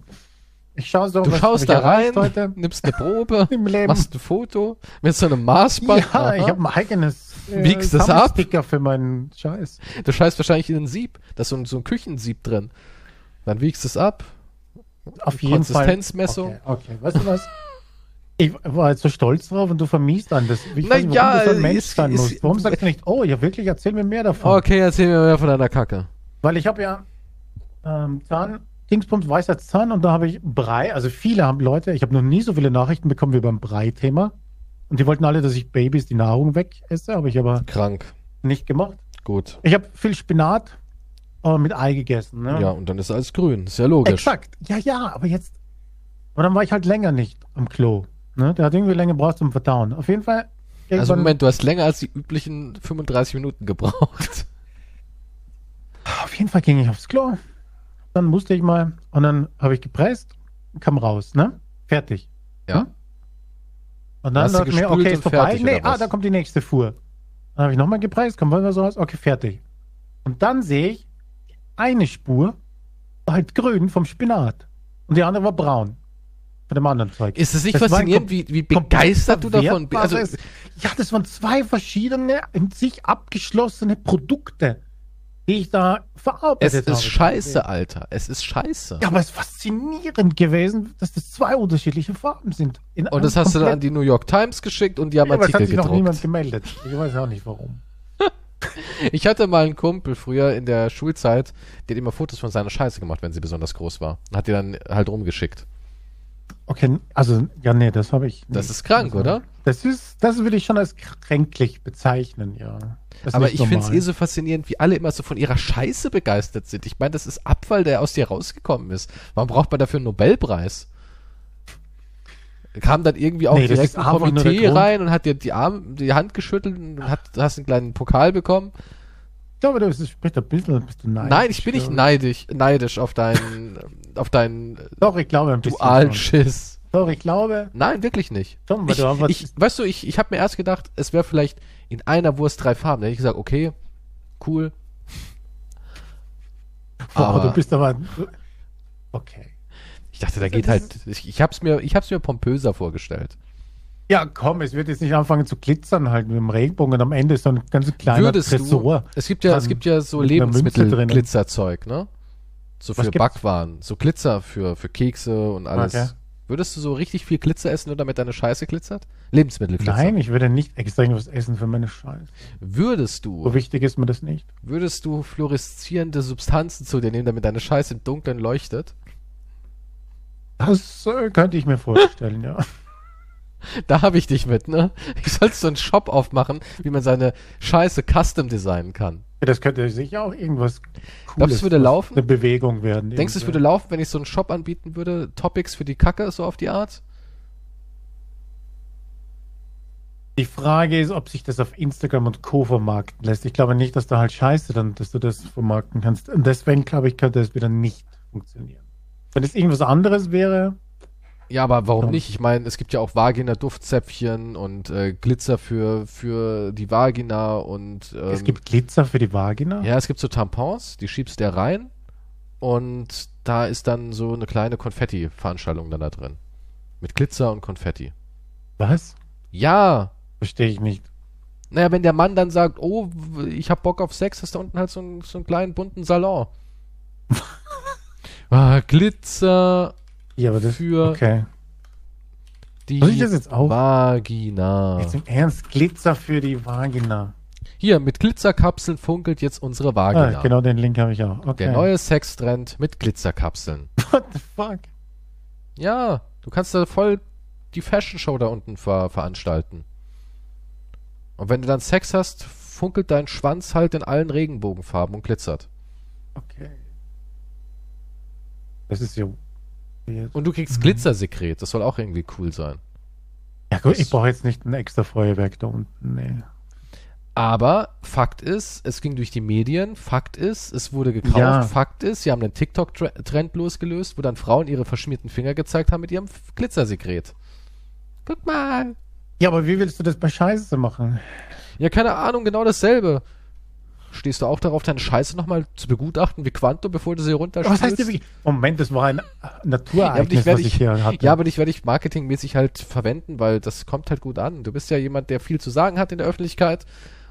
Ich schaue so, Du schaust da rein, heute. nimmst eine Probe, machst ein Foto mit so einem Maßband. Ja, Aha. ich habe ein eigenes äh, Wiegst es ab? Sticker für meinen Scheiß. Du scheißt wahrscheinlich in ein Sieb. Da ist so ein, so ein Küchensieb drin. Dann wiegst du es ab. Auf jeden Fall. Konsistenzmessung. Okay, okay. Weißt du was? Ich war jetzt so stolz drauf und du vermiest an das. Ich Na weiß nicht, warum ja, du so ein Mensch ist- sein ist- musst. Warum sagst du nicht, oh ja wirklich, erzähl mir mehr davon. Okay, erzähl mir mehr von deiner Kacke. Weil ich habe ja ähm, Zahn, Dingsbums Weisheitszahn und da habe ich Brei. Also viele haben Leute, ich habe noch nie so viele Nachrichten bekommen wie beim Brei-Thema. Und die wollten alle, dass ich Babys die Nahrung wegesse, habe ich aber Krank. nicht gemacht. Gut. Ich habe viel Spinat äh, mit Ei gegessen. Ne? Ja, und dann ist alles grün. Ist ja logisch. Exakt. Ja, ja, aber jetzt. Aber dann war ich halt länger nicht am Klo. Ne? Der hat irgendwie länger gebraucht zum Verdauen. Auf jeden Fall. Also Moment, du hast länger als die üblichen 35 Minuten gebraucht. Auf jeden Fall ging ich aufs Klo. Dann musste ich mal. Und dann habe ich gepresst, kam raus, ne? Fertig. Ja. Hm? Und dann dachte ich mir, okay, ist vorbei. Nee, ah, da kommt die nächste Fuhr. Dann habe ich nochmal gepresst, kommt was raus, okay, fertig. Und dann sehe ich, eine Spur war halt grün vom Spinat. Und die andere war braun. Von dem anderen Zeug. Ist es nicht Das faszinierend, wie, wie begeistert du davon bist? Also, ja, das waren zwei verschiedene, in sich abgeschlossene Produkte, die ich da es verarbeitet habe. ist scheiße, Alter. Es ist scheiße. Ja, aber es ist faszinierend gewesen, dass das zwei unterschiedliche Farben sind. In Und das hast du dann an die New York Times geschickt und die haben ja, aber es hat Artikel sich noch niemand gedruckt. gemeldet. Ich weiß auch nicht warum. Ich hatte mal einen Kumpel früher in der Schulzeit, der hat immer Fotos von seiner Scheiße gemacht, wenn sie besonders groß war. Hat die dann halt rumgeschickt. Okay, also, ja, nee, das habe ich. Das nicht. ist krank, Also, oder? Das ist, das würde ich schon als kränklich bezeichnen, ja. Aber ich finde es eh so faszinierend, wie alle immer so von ihrer Scheiße begeistert sind. Ich meine, das ist Abfall, der aus dir rausgekommen ist. Warum braucht man dafür einen Nobelpreis? Kam dann irgendwie auch Nee, direkt ein Komitee rein und hat dir die Arme, die Hand geschüttelt und hat, hast einen kleinen Pokal bekommen. Ich glaube, das spricht ein bisschen, bist du neidisch. Nein, ich bin nicht neidisch, neidisch auf deinen, auf deinen Doch, ich glaube ein schon. Dualschiss. Doch, ich glaube Nein, wirklich nicht. schon, Ich, du ich, weißt du, ich, ich habe mir erst gedacht, es wäre vielleicht in einer Wurst drei Farben. Da hätte ich gesagt, okay, cool. Boah, aber- du bist aber. Okay. Ich dachte, da geht halt. Ich, ich hab's mir, ich hab's mir pompöser vorgestellt. Ja, komm, es wird jetzt nicht anfangen zu glitzern halt mit dem Regenbogen und am Ende ist so ein ganz kleiner Würdest Tresor. du? Es gibt ja, es gibt ja so. Lebensmittel-Glitzerzeug, ne? So Was für? Backwaren, so Glitzer für für Kekse und alles. Okay. Würdest du so richtig viel Glitzer essen, nur damit deine Scheiße glitzert? Lebensmittelglitzer. Nein, ich würde nicht extra irgendwas essen für meine Scheiße. Würdest So du, wichtig ist mir das nicht. würdest du fluoreszierende Substanzen zu dir nehmen, damit deine Scheiße im Dunkeln leuchtet? Das äh, könnte ich mir vorstellen, ja. Da habe ich dich mit, ne? Ich soll so einen Shop aufmachen, wie man seine Scheiße custom designen kann. Das könnte sicher auch irgendwas Cooles, Glaubst du, es würde laufen? Eine Bewegung werden. Denkst du, es würde laufen, wenn ich so einen Shop anbieten würde? Topics für die Kacke, so auf die Art? Die Frage ist, ob sich das auf Instagram und Co. vermarkten lässt. Ich glaube nicht, dass da halt Scheiße dann, dass du das vermarkten kannst. Und deswegen glaube ich, könnte es wieder nicht funktionieren. Wenn es irgendwas anderes wäre, Ja, aber warum nicht? Ich meine, es gibt ja auch Vagina-Duftzäpfchen und äh, Glitzer für, für die Vagina und ähm, es gibt Glitzer für die Vagina. ja, es gibt so Tampons, die schiebst da rein und da ist dann so eine kleine Konfetti-Veranstaltung dann da drin. Mit Glitzer und Konfetti. Was? Ja, Verstehe ich nicht. naja, wenn der Mann dann sagt, oh, ich hab Bock auf Sex, ist da unten halt so, ein, so einen kleinen bunten Salon. ah, Glitzer Ja, aber das. für Okay. die Muss ich das jetzt auch? Vagina. Jetzt im Ernst, Glitzer für die Vagina. Hier, mit Glitzerkapseln funkelt jetzt unsere Vagina. Ah, genau den Link habe ich auch. Okay. Der neue Sextrend mit Glitzerkapseln. What the fuck? Ja, du kannst da voll die Fashion Show da unten ver veranstalten. Und wenn du dann Sex hast, funkelt dein Schwanz halt in allen Regenbogenfarben und glitzert. Okay. Das ist ja. Und du kriegst. Glitzersekret, das soll auch irgendwie cool sein. Ja gut, Das- ich brauche jetzt nicht ein extra Feuerwerk da unten. Nee. Aber Fakt ist, es ging durch die Medien. Fakt ist, es wurde gekauft. Ja. Fakt ist, sie haben einen TikTok-Trend losgelöst, wo dann Frauen ihre verschmierten Finger gezeigt haben mit ihrem Glitzersekret. Guck mal. Ja, aber wie willst du das bei Scheiße machen? Ja, keine Ahnung, genau dasselbe. Stehst du auch darauf, deine Scheiße nochmal zu begutachten wie Quantum, bevor du sie runterspielst? Was heißt? Moment, das war ein Ja, aber Naturereignis, werde was ich ich, hier hatte. ja, aber dich werde ich marketingmäßig halt verwenden, weil das kommt halt gut an. Du bist ja jemand, der viel zu sagen hat in der Öffentlichkeit.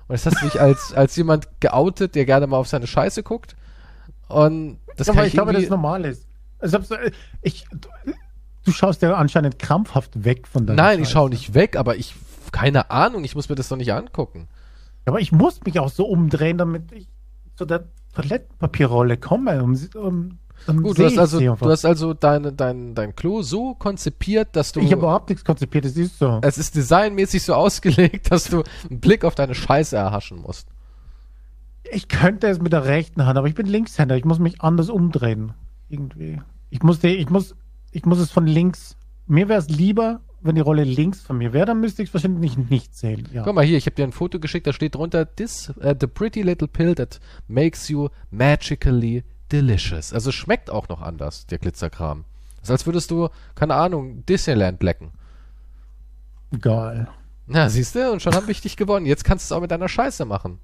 Und jetzt hast du dich als, als jemand geoutet, der gerne mal auf seine Scheiße guckt. Und das Ja, kann aber ich, ich glaube, das ist normal ist. Also, ich, du, du schaust ja anscheinend krampfhaft weg von deiner Nein, ich Scheiße. schaue nicht weg, aber ich, keine Ahnung, ich muss mir das doch nicht angucken. Aber ich muss mich auch so umdrehen, damit ich zu der Toilettenpapierrolle komme. Um, um, Gut, du hast also, du hast also deine, dein, dein Klo so konzipiert, dass du, ich habe überhaupt nichts konzipiert, es ist so. es ist designmäßig so ausgelegt, dass du einen Blick auf deine Scheiße erhaschen musst. Ich könnte es mit der rechten Hand, aber ich bin Linkshänder. Ich muss mich anders umdrehen. Irgendwie. Ich muss, ich muss, ich muss es von links. Mir wäre es lieber, wenn die Rolle links von mir wäre, dann müsste ich es wahrscheinlich nicht, sehen. Ja. Guck mal hier, ich habe dir ein Foto geschickt, da steht drunter, this, uh, the pretty little pill that makes you magically delicious. Also schmeckt auch noch anders, der Glitzerkram. Das ist, als würdest du, keine Ahnung, Disneyland lecken. Egal. Na, siehst du, und schon habe ich dich gewonnen. Jetzt kannst du es auch mit deiner Scheiße machen.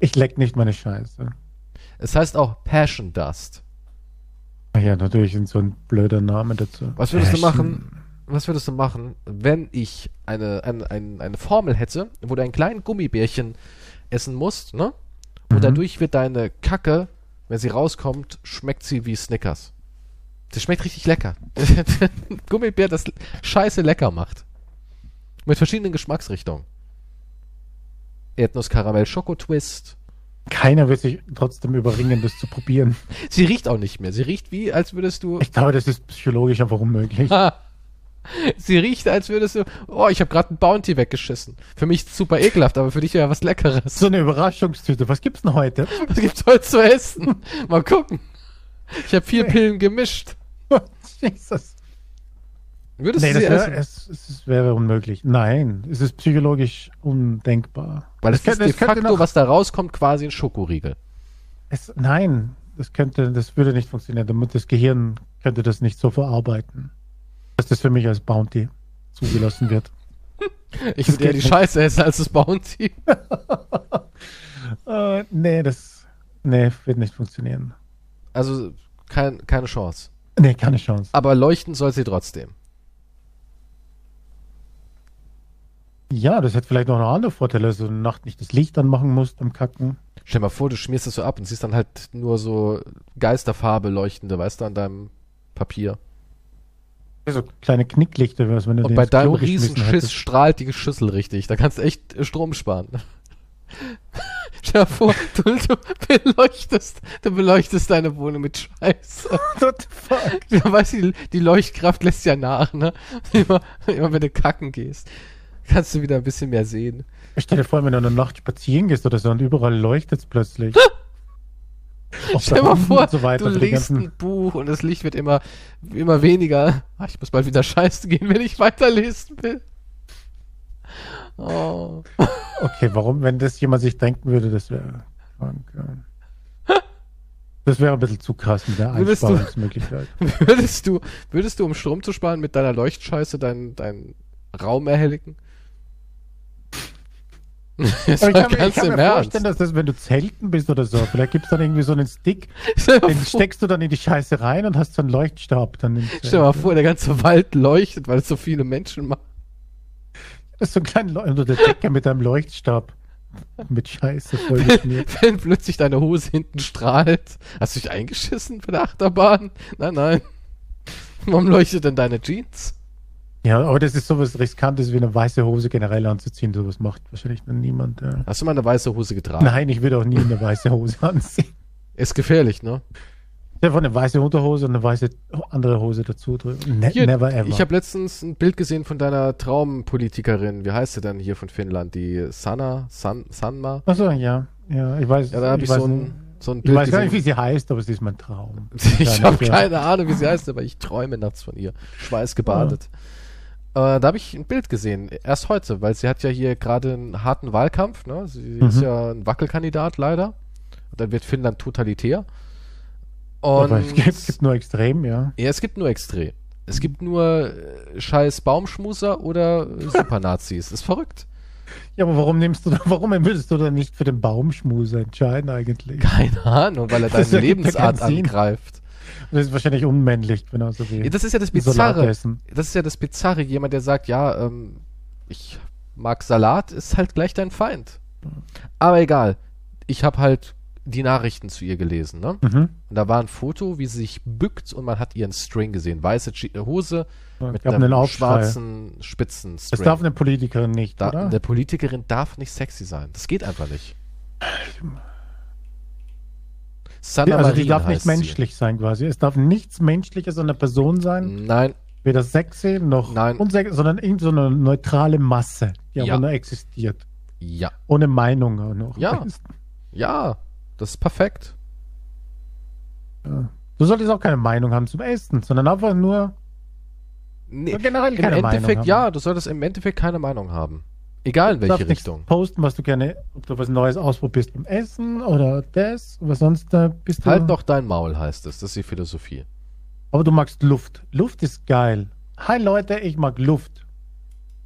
Ich leck nicht meine Scheiße. Es heißt auch Passion Dust. Ach ja, natürlich ist so ein blöder Name dazu. Was würdest du Passion. machen? Was würdest du machen, wenn ich eine, eine, eine, eine Formel hätte, wo du ein kleines Gummibärchen essen musst, ne? Und Mhm. dadurch wird deine Kacke, wenn sie rauskommt, schmeckt sie wie Snickers. Das schmeckt richtig lecker. Gummibär, das scheiße lecker macht. Mit verschiedenen Geschmacksrichtungen. Erdnuss, Karamell, Schokotwist. Keiner wird sich trotzdem überringen, das zu probieren. Sie riecht auch nicht mehr. Sie riecht wie, als würdest du. Ich glaube, das ist psychologisch einfach unmöglich. Sie riecht, als würdest du. Oh, ich habe gerade ein Bounty weggeschissen. Für mich ist super ekelhaft, aber für dich ja was Leckeres. So eine Überraschungstüte. Was gibt's denn heute? Was gibt's heute zu essen? Mal gucken. Ich habe vier Pillen gemischt. Jesus. Würdest Nee, du das sie wäre, essen? es, es wäre unmöglich. Nein, es ist psychologisch undenkbar. Weil es Es ist de facto, noch- was da rauskommt, quasi ein Schokoriegel. Es, nein, das könnte, das würde nicht funktionieren. Damit das Gehirn könnte das nicht so verarbeiten, dass das für mich als Bounty zugelassen wird. Ich Das würde eher die. Scheiße essen als das Bounty. Äh, nee, das, nee, wird nicht funktionieren. Also kein, keine Chance. Nee, keine Chance. Aber leuchten soll sie trotzdem. Ja, das hätte vielleicht noch andere Vorteile, dass du Nacht nicht das Licht anmachen musst beim Kacken. Stell mal vor, du schmierst es so ab und siehst dann halt nur so Geisterfarbe leuchtende, weißt du, an deinem Papier. So kleine Knicklichter, was wenn du Und bei deinem Riesenschiss strahlt die Schüssel richtig. Da kannst du echt äh, Strom sparen. Stell dir vor, du, du beleuchtest, du beleuchtest deine Wohnung mit Scheiße. What the fuck? Du weißt, die, die Leuchtkraft lässt ja nach, ne? Immer, immer wenn du kacken gehst, kannst du wieder ein bisschen mehr sehen. Stell dir vor, wenn du in der Nacht spazieren gehst oder so und überall leuchtet es plötzlich. Stell mal vor, so du liest ein Buch und das Licht wird immer, immer weniger. Ah, ich muss bald wieder scheißen gehen, wenn ich weiterlesen will. Oh. Okay, warum, wenn das jemand sich denken würde, das wäre krank. Das wäre ein bisschen zu krass mit der Würdest du- Einsparungsmöglichkeit. Würdest du, würdest du, um Strom zu sparen, mit deiner Leuchtscheiße deinen, deinen Raum erhelligen? Aber ich kann, ich kann mir Ernst. vorstellen, dass das, wenn du zelten bist oder so, vielleicht gibt es dann irgendwie so einen Stick, den steckst du dann in die Scheiße rein und hast so einen Leuchtstab dann. Stell dir mal vor, der ganze Wald leuchtet, weil es so viele Menschen machen. Das ist so ein kleiner Leu unter der Decke mit einem Leuchtstab. Mit Scheiße vollgeschmiert. Wenn plötzlich deine Hose hinten strahlt. Hast du dich eingeschissen für der Achterbahn? Nein, nein. Warum leuchtet denn deine Jeans? Ja, aber das ist sowas Riskantes wie eine weiße Hose generell anzuziehen. Sowas macht wahrscheinlich dann niemand. Ja. Hast du mal eine weiße Hose getragen? Nein, ich würde auch nie eine weiße Hose anziehen. Ist gefährlich, ne? Ja, von eine weiße Unterhose und eine weiße andere Hose dazu drüber. Ne never ever. Ich habe letztens ein Bild gesehen von deiner Traumpolitikerin. Wie heißt sie denn hier von Finnland? Die Sanna? San, Sanma? Achso, ja. Ja, ich weiß. Ja, da habe ich, weiß so ein, so Ich Bild weiß gar nicht, wie sie heißt, aber sie ist mein Traum. Ich Ja, habe ja. keine Ahnung, wie sie heißt, aber ich träume nachts von ihr. Schweißgebadet. Äh, da habe ich ein Bild gesehen, erst heute, weil sie hat ja hier gerade einen harten Wahlkampf. Ne? Sie ist Mhm. ja ein Wackelkandidat leider. Und dann wird Finnland totalitär. Aber Und es gibt, es gibt nur extrem, ja. ja, es gibt nur Extrem. Es gibt nur äh, scheiß Baumschmuser oder Supernazis. Das ist verrückt. Ja, aber warum nimmst du, warum würdest du dann nicht für den Baumschmuser entscheiden eigentlich? Keine Ahnung, weil er deine Lebensart angreift. Das ist wahrscheinlich unmännlich, genauso wie das ist ja das Bizarre. Das ist ja das Bizarre. Jemand, der sagt, ja, ähm, ich mag Salat, ist halt gleich dein Feind. Aber egal. Ich habe halt die Nachrichten zu ihr gelesen, ne? Mhm. Und da war ein Foto, wie sie sich bückt und man hat ihren String gesehen. Weiße Chi- Hose Ja, mit einem Aufschrei. schwarzen Spitzenstring. Das darf eine Politikerin nicht, Da, eine Politikerin darf nicht sexy sein. Das geht einfach nicht. Sanna also die darf nicht heißt sie. menschlich sein quasi. Es darf nichts Menschliches an der Person sein, Nein, weder sexy noch Nein. unsex sondern irgend so eine neutrale Masse, die Ja. einfach nur existiert. ja, Ohne Meinung auch noch. Ja. ja, das ist perfekt. Du solltest auch keine Meinung haben zum Essen, sondern einfach nur Nee, nur generell Im keine Endeffekt, Meinung haben. ja, du solltest im Endeffekt keine Meinung haben. Egal in Du welche Richtung. posten, was du gerne, ob du was Neues ausprobierst beim Essen oder das, was sonst da bist du. Halt doch dein Maul, heißt es. Das ist die Philosophie. Aber du magst Luft. Luft ist geil. Hi Leute, ich mag Luft.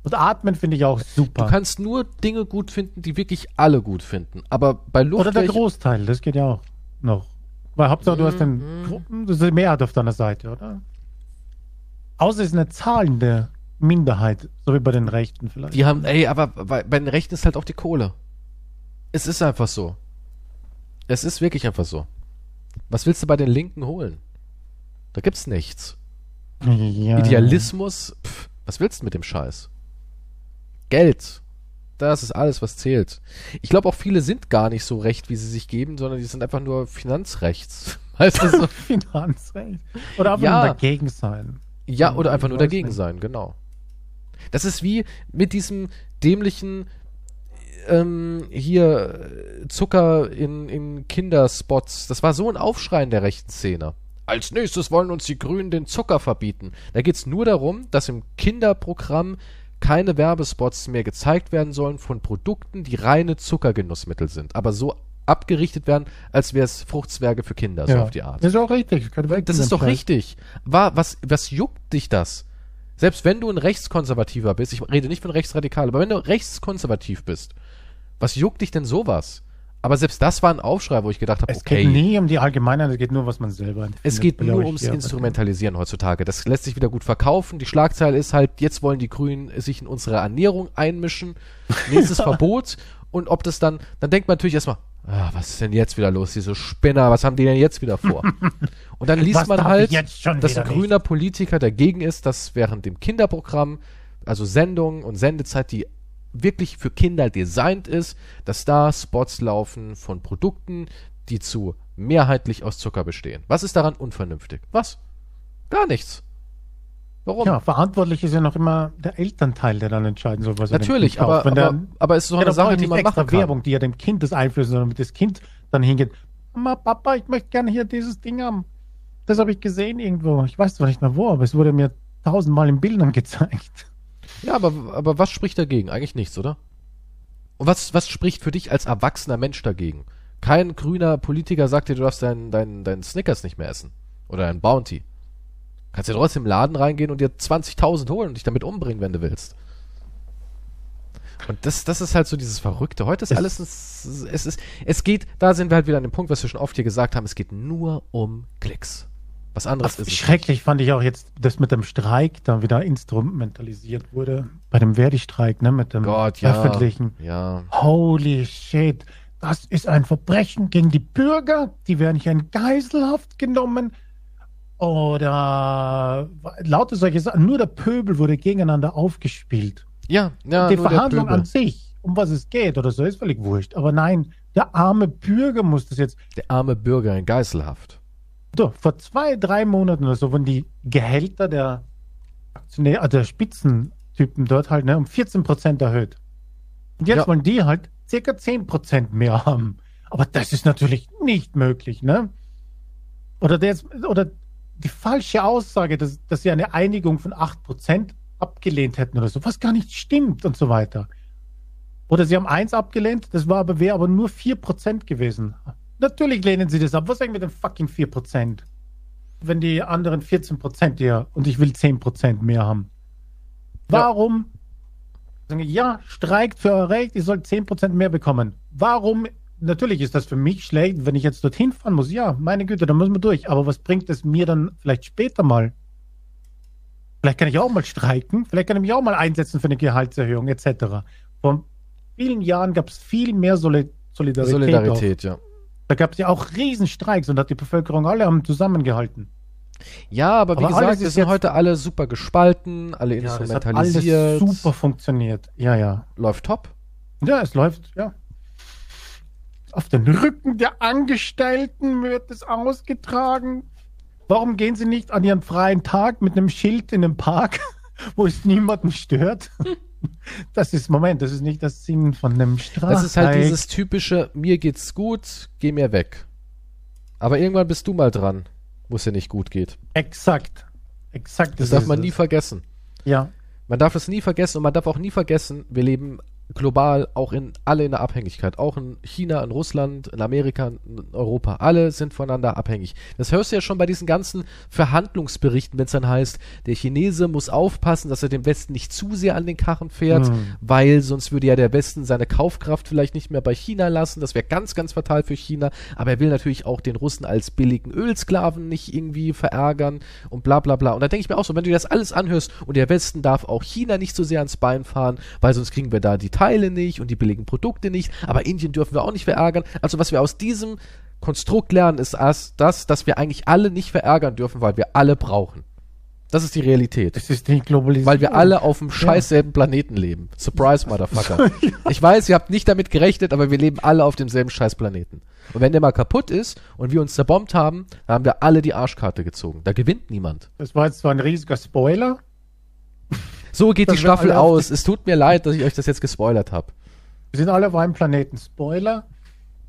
Und atmen finde ich auch Du super. kannst nur Dinge gut finden, die wirklich alle gut finden. Aber bei Luft. Oder der Großteil, das geht ja auch noch. Weil Hauptsache du hast den Mhm. Gruppen, das ist die Mehrheit auf deiner Seite, oder? Außer es ist eine zahlende Minderheit, so wie bei den Rechten vielleicht. Die haben, ey, aber bei, bei den Rechten ist halt auch die Kohle. Es ist einfach so. Es ist wirklich einfach so. Was willst du bei den Linken holen? Da gibt's nichts. ja. Idealismus, pff, was willst du mit dem Scheiß? Geld. Das ist alles, was zählt. Ich glaube auch viele sind gar nicht so recht, wie sie sich geben, sondern die sind einfach nur finanzrechts. Weißt du so? Finanzrecht. Oder einfach Ja. nur dagegen sein. Ja, oder einfach nur dagegen nicht. sein, genau. Das ist wie mit diesem dämlichen ähm, hier Zucker in, in Kinderspots. Das war so ein Aufschrei in der rechten Szene. Als nächstes wollen uns die Grünen den Zucker verbieten. Da geht's nur darum, dass im Kinderprogramm keine Werbespots mehr gezeigt werden sollen von Produkten, die reine Zuckergenussmittel sind, aber so abgerichtet werden, als wäre es Fruchtzwerge für Kinder, so auf die Art. Das ist auch richtig. Das ist doch richtig. War, was, was juckt dich das? Selbst wenn du ein Rechtskonservativer bist, ich rede nicht von Rechtsradikal, aber wenn du rechtskonservativ bist, was juckt dich denn sowas? Aber selbst das war ein Aufschrei, wo ich gedacht habe, Es geht okay, nie um die Allgemeinheit, es geht nur, was man selber es findet, geht nur ums ja. Instrumentalisieren heutzutage. Das lässt sich wieder gut verkaufen. Die Schlagzeile ist halt, jetzt wollen die Grünen sich in unsere Ernährung einmischen. Nächstes Verbot. Und ob das dann, dann denkt man natürlich erstmal, ah, was ist denn jetzt wieder los? Diese Spinner, was haben die denn jetzt wieder vor? Und dann liest Was man halt, ich jetzt schon dass ein grüner Politiker dagegen ist, dass während dem Kinderprogramm, also Sendungen und Sendezeit, die wirklich für Kinder designt ist, dass da Spots laufen von Produkten, die zu mehrheitlich aus Zucker bestehen. Was ist daran unvernünftig? Was? Gar nichts. Warum? Ja, verantwortlich ist ja noch immer der Elternteil, der dann entscheiden soll, was er Natürlich, Kind kauft. aber, der- aber, aber es ist so ja, eine brauche Sache, die man extra machen kann. Werbung, die ja dem Kind das einflößt, sondern damit das Kind dann hingeht, Mama, Papa, ich möchte gerne hier dieses Ding haben. Das habe ich gesehen irgendwo. Ich weiß zwar nicht mehr wo, aber es wurde mir tausendmal in Bildern gezeigt. Ja, aber, aber was spricht dagegen? Eigentlich nichts, oder? Und was, was spricht für dich als erwachsener Mensch dagegen? Kein grüner Politiker sagt dir, du darfst deinen dein, dein Snickers nicht mehr essen. Oder dein Bounty. Kannst ja trotzdem im Laden reingehen und dir 20.000 holen und dich damit umbringen, wenn du willst. Und das, das ist halt so dieses Verrückte. Heute ist Es- alles, ein- es ist, es geht, da sind wir halt wieder an dem Punkt, was wir schon oft hier gesagt haben, es geht nur um Klicks. Was anderes ist es Schrecklich fand ich auch jetzt, dass mit dem Streik dann wieder instrumentalisiert wurde. Bei dem Verdi-Streik, ne, mit dem Gott, ja. öffentlichen. Ja. Holy shit. Das ist ein Verbrechen gegen die Bürger. Die werden hier in Geiselhaft genommen. Oder lauter solche Sachen. Nur der Pöbel wurde gegeneinander aufgespielt. Ja, ja, die nur der Verhandlung an sich, um was es geht oder so, ist völlig wurscht. Aber nein, der arme Bürger muss das jetzt. Der arme Bürger in Geiselhaft. So, vor zwei, drei Monaten oder so wurden die Gehälter der Aktionäre, also der Spitzentypen dort halt ne, um 14% erhöht. Und jetzt Ja. wollen die halt circa 10% mehr haben. Aber das ist natürlich nicht möglich, ne? Oder, der jetzt, oder die falsche Aussage, dass, dass sie eine Einigung von 8% abgelehnt hätten oder so, was gar nicht stimmt und so weiter. Oder sie haben eins abgelehnt, das war aber, wäre aber nur 4% gewesen. Natürlich lehnen sie das ab. Was eigentlich mit den fucking 4%? Wenn die anderen 14% ja und ich will 10% mehr haben. Warum? Die, Ja, streikt für euer Recht, ihr sollt 10% mehr bekommen. Warum? Natürlich ist das für mich schlecht, wenn ich jetzt dorthin fahren muss. Ja, meine Güte, dann müssen wir durch. Aber was bringt es mir dann vielleicht später mal? Vielleicht kann ich auch mal streiken, vielleicht kann ich mich auch mal einsetzen für eine Gehaltserhöhung etc. Vor vielen Jahren gab es viel mehr Soli Solidarität. Auch. Solidarität, ja. Da gab es ja auch Riesenstreiks und hat die Bevölkerung alle haben zusammengehalten. Ja, aber wie Aber alles gesagt, wir sind heute alle super gespalten, alle das hat instrumentalisiert. alles super funktioniert. Ja, ja. Läuft top. Ja, es läuft, ja. Auf den Rücken der Angestellten wird es ausgetragen. Warum gehen sie nicht an ihren freien Tag mit einem Schild in einem Park, wo es niemanden stört? Das ist, Moment, das ist nicht das Sinn von einem Streik. Das ist halt dieses typische, mir geht's gut, geh mir weg. Aber irgendwann bist du mal dran, wo es dir nicht gut geht. Exakt. Exakt. Das darf man es. nie vergessen. Ja. Man darf es nie vergessen und man darf auch nie vergessen, wir leben global auch in alle in der Abhängigkeit. Auch in China, in Russland, in Amerika, in Europa. Alle sind voneinander abhängig. Das hörst du ja schon bei diesen ganzen Verhandlungsberichten, wenn es dann heißt, der Chinese muss aufpassen, dass er dem Westen nicht zu sehr an den Karren fährt, Hm. weil sonst würde ja der Westen seine Kaufkraft vielleicht nicht mehr bei China lassen. Das wäre ganz, ganz fatal für China. Aber er will natürlich auch den Russen als billigen Ölsklaven nicht irgendwie verärgern und bla bla bla. Und da denke ich mir auch so, wenn du dir das alles anhörst und der Westen darf auch China nicht so sehr ans Bein fahren, weil sonst kriegen wir da die Teile nicht und die billigen Produkte nicht, aber Indien dürfen wir auch nicht verärgern. Also was wir aus diesem Konstrukt lernen, ist das, dass wir eigentlich alle nicht verärgern dürfen, weil wir alle brauchen. Das ist die Realität. Das ist die Globalisierung. Weil wir alle auf dem scheiß selben Planeten leben. Surprise, Motherfucker. Ich weiß, ihr habt nicht damit gerechnet, aber wir leben alle auf demselben scheiß Planeten. Und wenn der mal kaputt ist und wir uns zerbombt haben, dann haben wir alle die Arschkarte gezogen. Da gewinnt niemand. Das war jetzt zwar ein riesiger Spoiler. So geht Das die wir Staffel aus. Es tut mir leid, dass ich euch das jetzt gespoilert habe. Wir sind alle auf einem Planeten. Spoiler.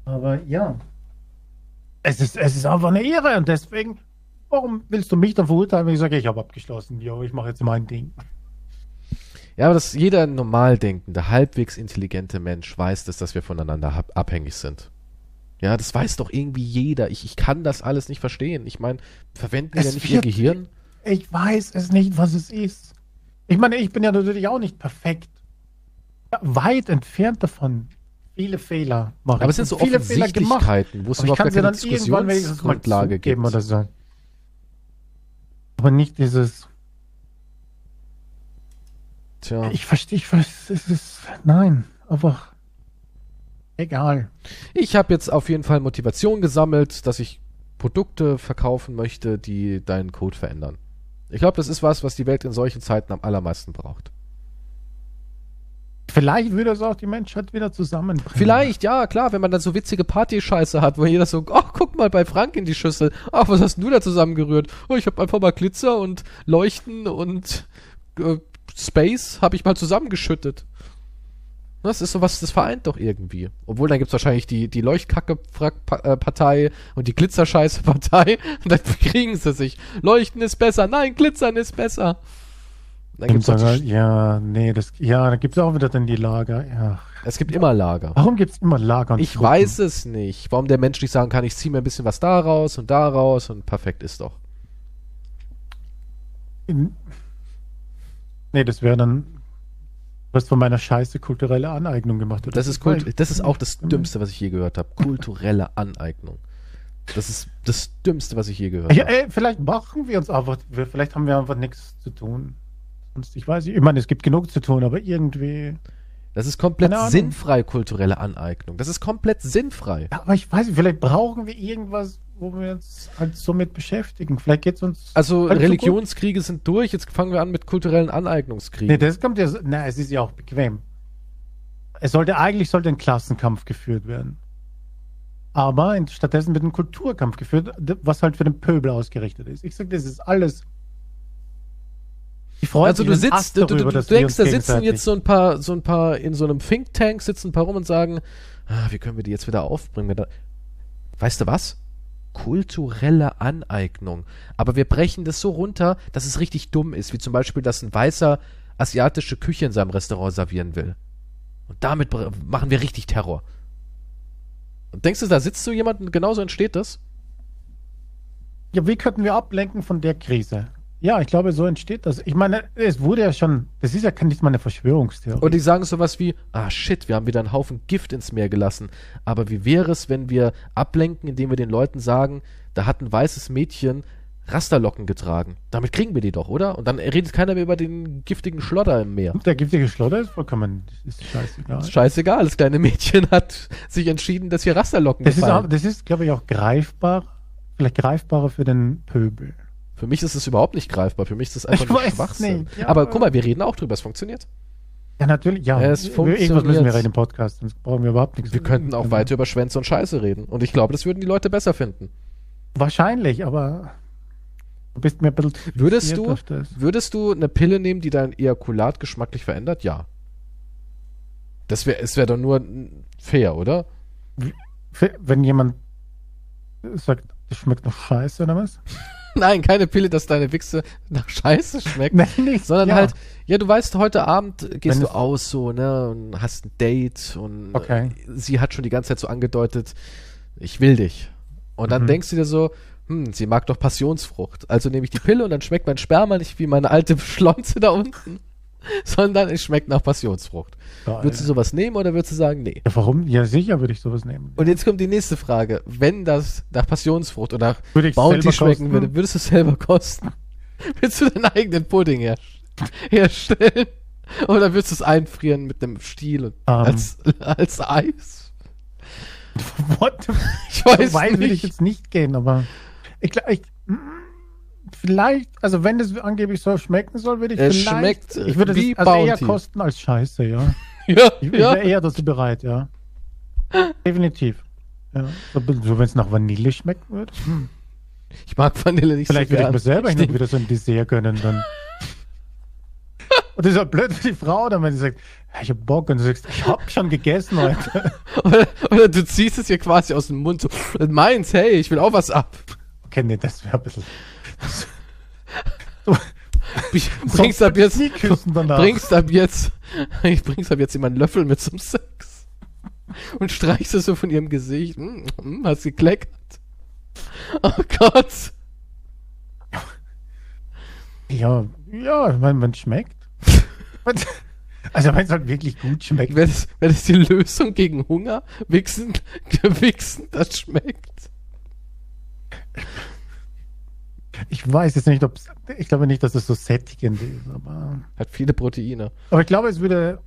Aber ja. Es ist, es ist einfach eine Ehre und deswegen, warum willst du mich dann verurteilen, wenn ich sage, ich habe abgeschlossen? Jo, ich mache jetzt mein Ding. Ja, aber dass jeder normal denkende, halbwegs intelligente Mensch weiß das, dass wir voneinander abhängig sind. Ja, das weiß doch irgendwie jeder. Ich, ich kann das alles nicht verstehen. Ich meine, verwenden Es ja nicht ihr wird- Gehirn? Ich weiß es nicht, was es ist. Ich meine, ich bin ja natürlich auch nicht perfekt. Weit entfernt davon. Viele Fehler mache Aber es sind so viele Fehler gemacht. Wo es Aber ich kann sie dann irgendwann wenigstens mal gibt. oder so. Aber nicht dieses, Tja. ich verstehe, ich verstehe, es ist, nein, einfach egal. Ich habe jetzt auf jeden Fall Motivation gesammelt, dass ich Produkte verkaufen möchte, die deinen Code verändern. Ich glaube, das ist was, was die Welt in solchen Zeiten am allermeisten braucht. Vielleicht würde es auch die Menschheit wieder zusammenbringen. Vielleicht, ja, klar, wenn man dann so witzige Partyscheiße hat, wo jeder so, ach, guck mal bei Frank in die Schüssel. Ach, was hast du da zusammengerührt? Oh, ich habe einfach mal Glitzer und Leuchten und äh, Space habe ich mal zusammengeschüttet. Das ist sowas, das vereint doch irgendwie. Obwohl, dann gibt's wahrscheinlich die, die Leuchtkacke-Partei und die Glitzerscheiße-Partei. Und dann kriegen sie sich. Leuchten ist besser. Nein, Glitzern ist besser. Dann gibt's Gibt's auch die, ja, nee, das, ja, da gibt es auch wieder dann die Lager. Ja. es gibt immer Lager. Warum gibt es immer Lager? und Ich Truppen? weiß es nicht. Warum der Mensch nicht sagen kann, ich ziehe mir ein bisschen was da raus und da raus und perfekt ist doch. In- Nee, das wäre dann. Du hast von meiner Scheiße kulturelle Aneignung gemacht. Oder? Das ist, Kult das ist auch das Dümmste, was ich je gehört habe. Kulturelle Aneignung. Das ist das Dümmste, was ich je gehört Ja, habe. ey, vielleicht machen wir uns einfach. Vielleicht haben wir einfach nichts zu tun. Sonst, ich weiß nicht. Ich meine, es gibt genug zu tun, aber irgendwie. Das ist komplett sinnfrei, kulturelle Aneignung. Das ist komplett sinnfrei. Ja, aber ich weiß nicht, vielleicht brauchen wir irgendwas, wo wir uns halt so mit beschäftigen. Vielleicht geht es uns. Also halt so Religionskriege sind durch, jetzt fangen wir an mit kulturellen Aneignungskriegen. Nee, das kommt ja. so- Na, es ist ja auch bequem. Es sollte eigentlich sollte ein Klassenkampf geführt werden. aber stattdessen wird ein Kulturkampf geführt, was halt für den Pöbel ausgerichtet ist. Ich sag, das ist alles. Also du sitzt, Ast du, du, darüber, du denkst, da sitzen jetzt so ein paar, so ein paar in so einem Think Tank sitzen ein paar rum und sagen, ah, wie können wir die jetzt wieder aufbringen? Weißt du was? Kulturelle Aneignung. Aber wir brechen das so runter, dass es richtig dumm ist, wie zum Beispiel, dass ein Weißer asiatische Küche in seinem Restaurant servieren will. Und damit machen wir richtig Terror. Und denkst du, da sitzt so jemand und genauso entsteht das? Ja, wie könnten wir ablenken von der Krise? Ja, ich glaube, so entsteht das. Ich meine, es wurde ja schon, das ist ja kein- nicht mal eine Verschwörungstheorie. Und die sagen sowas wie, ah shit, wir haben wieder einen Haufen Gift ins Meer gelassen. Aber wie wäre es, wenn wir ablenken, indem wir den Leuten sagen, da hat ein weißes Mädchen Rasterlocken getragen. Damit kriegen wir die doch, oder? Und dann redet keiner mehr über den giftigen Schlodder im Meer. der giftige Schlotter ist vollkommen, ist scheißegal. Ist scheißegal, das kleine Mädchen hat sich entschieden, dass hier Rasterlocken Das ist, auch, gefallen. das ist, glaube ich, auch greifbar, vielleicht greifbarer für den Pöbel. Für mich ist es überhaupt nicht greifbar. Für mich ist es einfach Ich nur Schwachsinn. nicht, ja. Aber guck mal, wir reden auch drüber, es funktioniert. Ja, natürlich, ja. Es Über Irgendwas funktioniert. müssen wir reden im Podcast, sonst brauchen wir überhaupt nichts. Wir könnten auch weiter über Schwänze und Scheiße reden. Und ich glaube, das würden die Leute besser finden. Wahrscheinlich, aber du bist mir ein bisschen Würdest du, würdest du eine Pille nehmen, die dein Ejakulat geschmacklich verändert? Ja. Das wäre, es wäre doch nur fair, oder? Wenn jemand sagt, das schmeckt noch scheiße oder was? Nein, keine Pille, dass deine Wichse nach Scheiße schmeckt. Nein, nicht. Sondern ja. halt, ja, du weißt, heute Abend gehst Wenn du aus so, ne, und hast ein Date und Okay. äh, sie hat schon die ganze Zeit so angedeutet, ich will dich. Und dann Mhm. denkst du dir so, hm, sie mag doch Passionsfrucht. Also nehme ich die Pille und dann schmeckt mein Sperma nicht wie meine alte Schlonze da unten, sondern es schmeckt nach Passionsfrucht. Geil. Würdest du sowas nehmen oder würdest du sagen, nee? ja, warum? Ja, sicher würde ich sowas nehmen. Und jetzt kommt die nächste Frage. Wenn das nach Passionsfrucht oder Würde ich Bounty schmecken kosten? würde, würdest du es selber kosten? Willst du deinen eigenen Pudding her herstellen? Oder würdest du es einfrieren mit einem Stiel und Ähm. als, als Eis? What? Ich weiß so weit will ich nicht. jetzt nicht gehen, aber ich, glaub, ich mm, vielleicht, also wenn das angeblich so schmecken soll, würde ich Es vielleicht, schmeckt, äh, ich würde wie es also eher kosten als Scheiße, ja. Ja, Ich, ich ja. wäre eher dazu bereit, ja. Definitiv. Ja. So, so wenn es nach Vanille schmecken würde. Hm. Ich mag Vanille nicht Vielleicht so würde ich mir selber hin und wieder so ein Dessert gönnen dann. Und das ist ja blöd für die Frau, dann wenn sie sagt, ich hab Bock und du sagst, ich hab schon gegessen heute. Oder, oder du ziehst es ihr quasi aus dem Mund so, meins, hey, ich will auch was ab. Okay, nee, das wäre ein bisschen. Ich bringst ab jetzt, bringst ab jetzt, ich bringst ab jetzt jemanden Löffel mit zum Sex. Und streichst es so von ihrem Gesicht. Hm, hm, hast gekleckert. Oh Gott. Ja, ja, ich meine, es schmeckt. also wenn es halt wirklich gut schmeckt. Wäre das, wär das die Lösung gegen Hunger? Wichsen, wichsen, das schmeckt. Ich weiß jetzt nicht, ob ich glaube nicht, dass es so sättigend ist, aber, Hat viele Proteine. aber ich glaube, es würde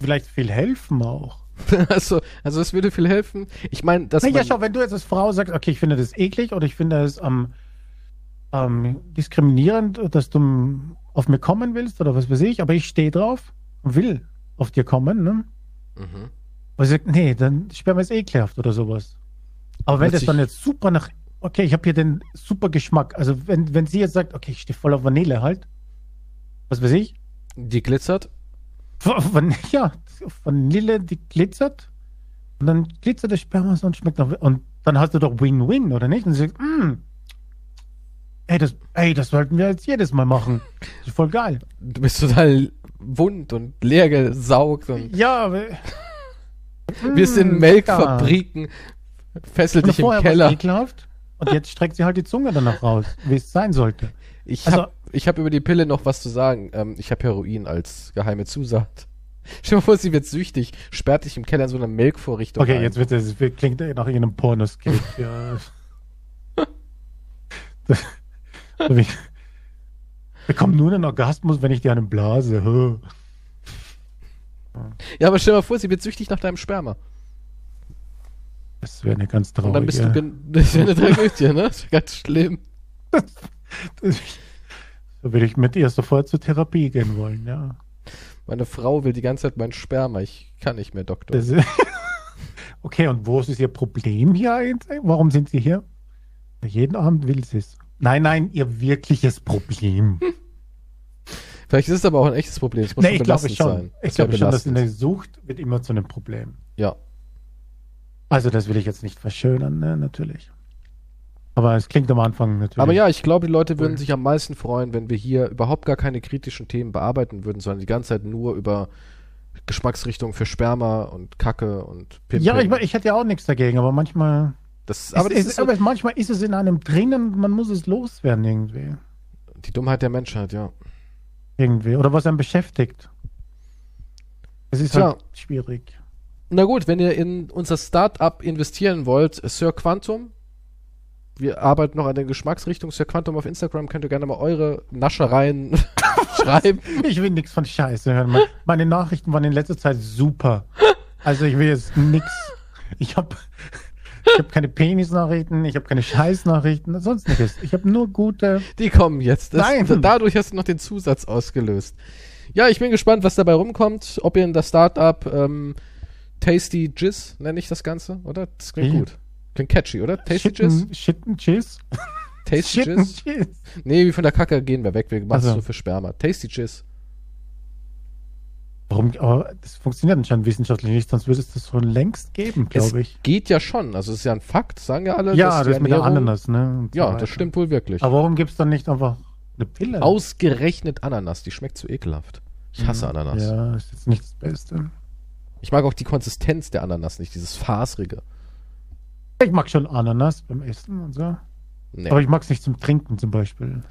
vielleicht viel helfen auch. Also, also es würde viel helfen. Ich meine, Naja, man, schau, wenn du jetzt als Frau sagst, okay, ich finde das eklig oder ich finde es ähm, ähm, diskriminierend, dass du auf mir kommen willst oder was weiß ich, aber ich stehe drauf und will auf dir kommen, ne? Mhm. Und ich sag, nee, dann Sperma ist ekelhaft oder sowas. Aber wenn das dann jetzt super nach, okay, ich habe hier den super Geschmack, also wenn, wenn sie jetzt sagt, okay, ich stehe voll auf Vanille halt, was weiß ich, die glitzert. Van ja, Vanille, die glitzert. Und dann glitzert das Sperma und schmeckt noch. Und dann hast du doch Win-Win, oder nicht? Und sie sagt, mm, ey, das, ey, das sollten wir jetzt jedes Mal machen. Das ist voll geil. Du bist total wund und leer gesaugt und Ja, wirst in Mm, Melkfabriken, fesselt Und dich im vorher war Keller. ekelhaft. Und jetzt streckt sie halt die Zunge danach raus, wie es sein sollte. Ich Also- habe ich hab über die Pille noch was zu sagen. Ähm, ich habe Heroin als geheime Zusat. Stell dir mal vor, sie wird süchtig, sperrt dich im Keller in so einer Melkvorrichtung Okay, ein. jetzt wird es wird- klingt nach irgendeinem Pornoskit. ja. Das- so wie- Wir bekommen nur einen Orgasmus, wenn ich dir einen blase. Ja, aber stell dir mal vor, sie wird süchtig nach deinem Sperma. Das wäre eine ganz Und traurige. dann bist du, das wäre eine Tragödie, ne? Das wäre ganz schlimm. so würde ich mit ihr sofort zur Therapie gehen wollen, ja. Meine Frau will die ganze Zeit mein Sperma. Ich kann nicht mehr, Doktor. Okay, und wo ist Ihr Problem hier eigentlich? Warum sind Sie hier? Jeden Abend will sie es. Nein, nein, Ihr wirkliches Problem. Vielleicht ist es aber auch ein echtes Problem. Es muss nee, ich glaube schon. sein. Ich glaube schon, dass belastend. eine Sucht wird immer zu einem Problem. Ja. Also das will ich jetzt nicht verschönern, ne, natürlich. Aber es klingt am Anfang natürlich. Aber ja, ich glaube, die Leute würden sich am meisten freuen, wenn wir hier überhaupt gar keine kritischen Themen bearbeiten würden, sondern die ganze Zeit nur über Geschmacksrichtungen für Sperma und Kacke und Pimpeln. Ja, ich, ich hätte ja auch nichts dagegen, aber manchmal. das, aber ist, das ist, ist so aber manchmal ist es in einem drinnen man muss es loswerden irgendwie. die Dummheit der Menschheit, ja. Irgendwie. Oder was einen beschäftigt. Es ist Tja. halt schwierig. Na gut, wenn ihr in unser Startup investieren wollt, Sir Quantum, wir arbeiten noch an der Geschmacksrichtung. Sir Quantum auf Instagram könnt ihr gerne mal eure Naschereien schreiben. Ich will nichts von Scheiße hören. Meine, meine Nachrichten waren in letzter Zeit super. Also ich will jetzt nichts. Ich habe ich hab keine Penis-Nachrichten, ich habe keine Scheiß-Nachrichten, sonst nichts. Ich habe nur gute. Die kommen jetzt. Das, Nein. Dadurch hast du noch den Zusatz ausgelöst. Ja, ich bin gespannt, was dabei rumkommt. Ob ihr in das Startup ähm, Tasty Jizz, nenne ich das Ganze, oder? Das klingt Wie? gut. Klingt catchy, oder? Tasty Jizz? Shitten, Shitten Cheese. Tasty Shitten Jizz? Nee, wie von der Kacke gehen wir weg. Wir machen es Ach so. nur für Sperma. Tasty Jizz. Warum? Aber das funktioniert anscheinend wissenschaftlich nicht, sonst würde es das schon längst geben, glaube ich. geht ja schon. Also es ist ja ein Fakt, sagen ja alle. Ja, das mit der Ananas, ne? so Ja, weiter. das stimmt wohl wirklich. Aber warum gibt es dann nicht einfach eine Pille? Ausgerechnet Ananas, die schmeckt so ekelhaft. Ich hasse Ananas. Ja, ist jetzt nicht das Beste. Ich mag auch die Konsistenz der Ananas nicht, dieses Fasrige. Ich mag schon Ananas beim Essen und so. Nee. Aber ich mag es nicht zum Trinken zum Beispiel.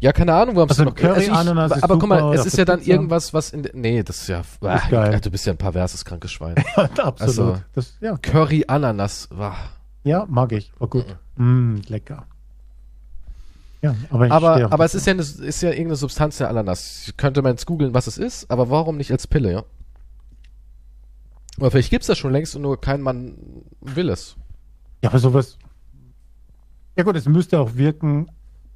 Ja, keine Ahnung, wo haben Also sie ein Curry-Ananas ist Aber guck mal, es ist ja dann Pizza. irgendwas, was in der, Nee, das ist ja. Ah, geil. Du bist ja ein perverses, krankes Schwein. Absolut. Also- das, ja. Curry Ananas. Wah. ja, mag ich. War gut. Mm, lecker. Ja, aber ich Aber, aber das. es ist ja, eine, ist ja irgendeine Substanz der Ananas. Könnte man jetzt googeln, was es ist, aber warum nicht als Pille, ja? Aber vielleicht gibt's das schon längst und nur kein Mann will es. Ja, aber sowas. Ja gut, es müsste auch wirken.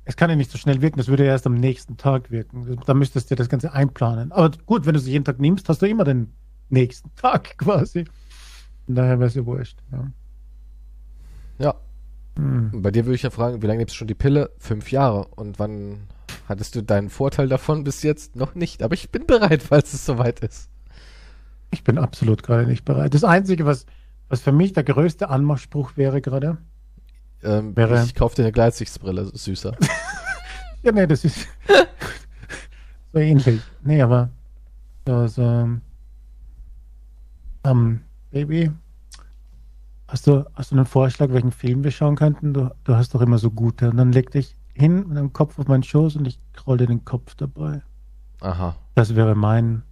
Es kann ja nicht so schnell wirken, es würde ja erst am nächsten Tag wirken. Da müsstest du das Ganze einplanen. Aber gut, wenn du es jeden Tag nimmst, hast du immer den nächsten Tag quasi. Von daher wäre es ja wurscht. Ja. Ja. Hm. Bei dir würde ich ja fragen, wie lange nimmst du schon die Pille? Fünf Jahre. Und wann hattest du deinen Vorteil davon bis jetzt? Noch nicht. Aber ich bin bereit, falls es soweit ist. Ich bin absolut gerade nicht bereit. Das Einzige, was, was für mich der größte Anmachspruch wäre gerade. Ähm, Wäre- ich kaufe dir eine Gleitsichtbrille, süßer. Ja, nee, das ist so ähnlich. Nee, aber so, so ähm, Baby, hast du, hast du einen Vorschlag, welchen Film wir schauen könnten? Du, du hast doch immer so gute. Und dann leg dich hin mit deinem Kopf auf meinen Schoß und ich roll dir den Kopf dabei. Aha. Das wäre mein.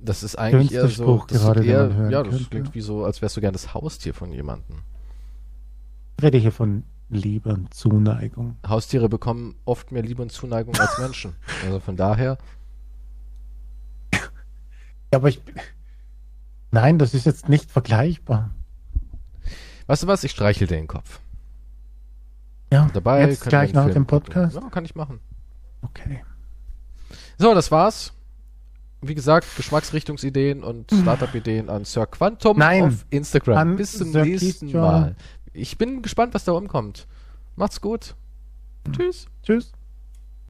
Das ist eigentlich eher so. Spruch Das gerade, eher, ja, das könnte. klingt wie so, als wärst du gern das Haustier von jemandem. Ich rede hier von Liebe und Zuneigung. Haustiere bekommen oft mehr Liebe und Zuneigung als Menschen. Also von daher, Ja, aber ich. Nein, das ist jetzt nicht vergleichbar. weißt du was? Ich streichel dir den Kopf. Ja, Dabei jetzt gleich nach Film dem gucken. Podcast. Ja, kann ich machen. Okay. So, das war's. Wie gesagt, Geschmacksrichtungsideen und Startup-Ideen an Sir Quantum Nein. auf Instagram. Bis zum Sir nächsten. Mal. Ich bin gespannt, was da rumkommt. Macht's gut. Tschüss. Tschüss.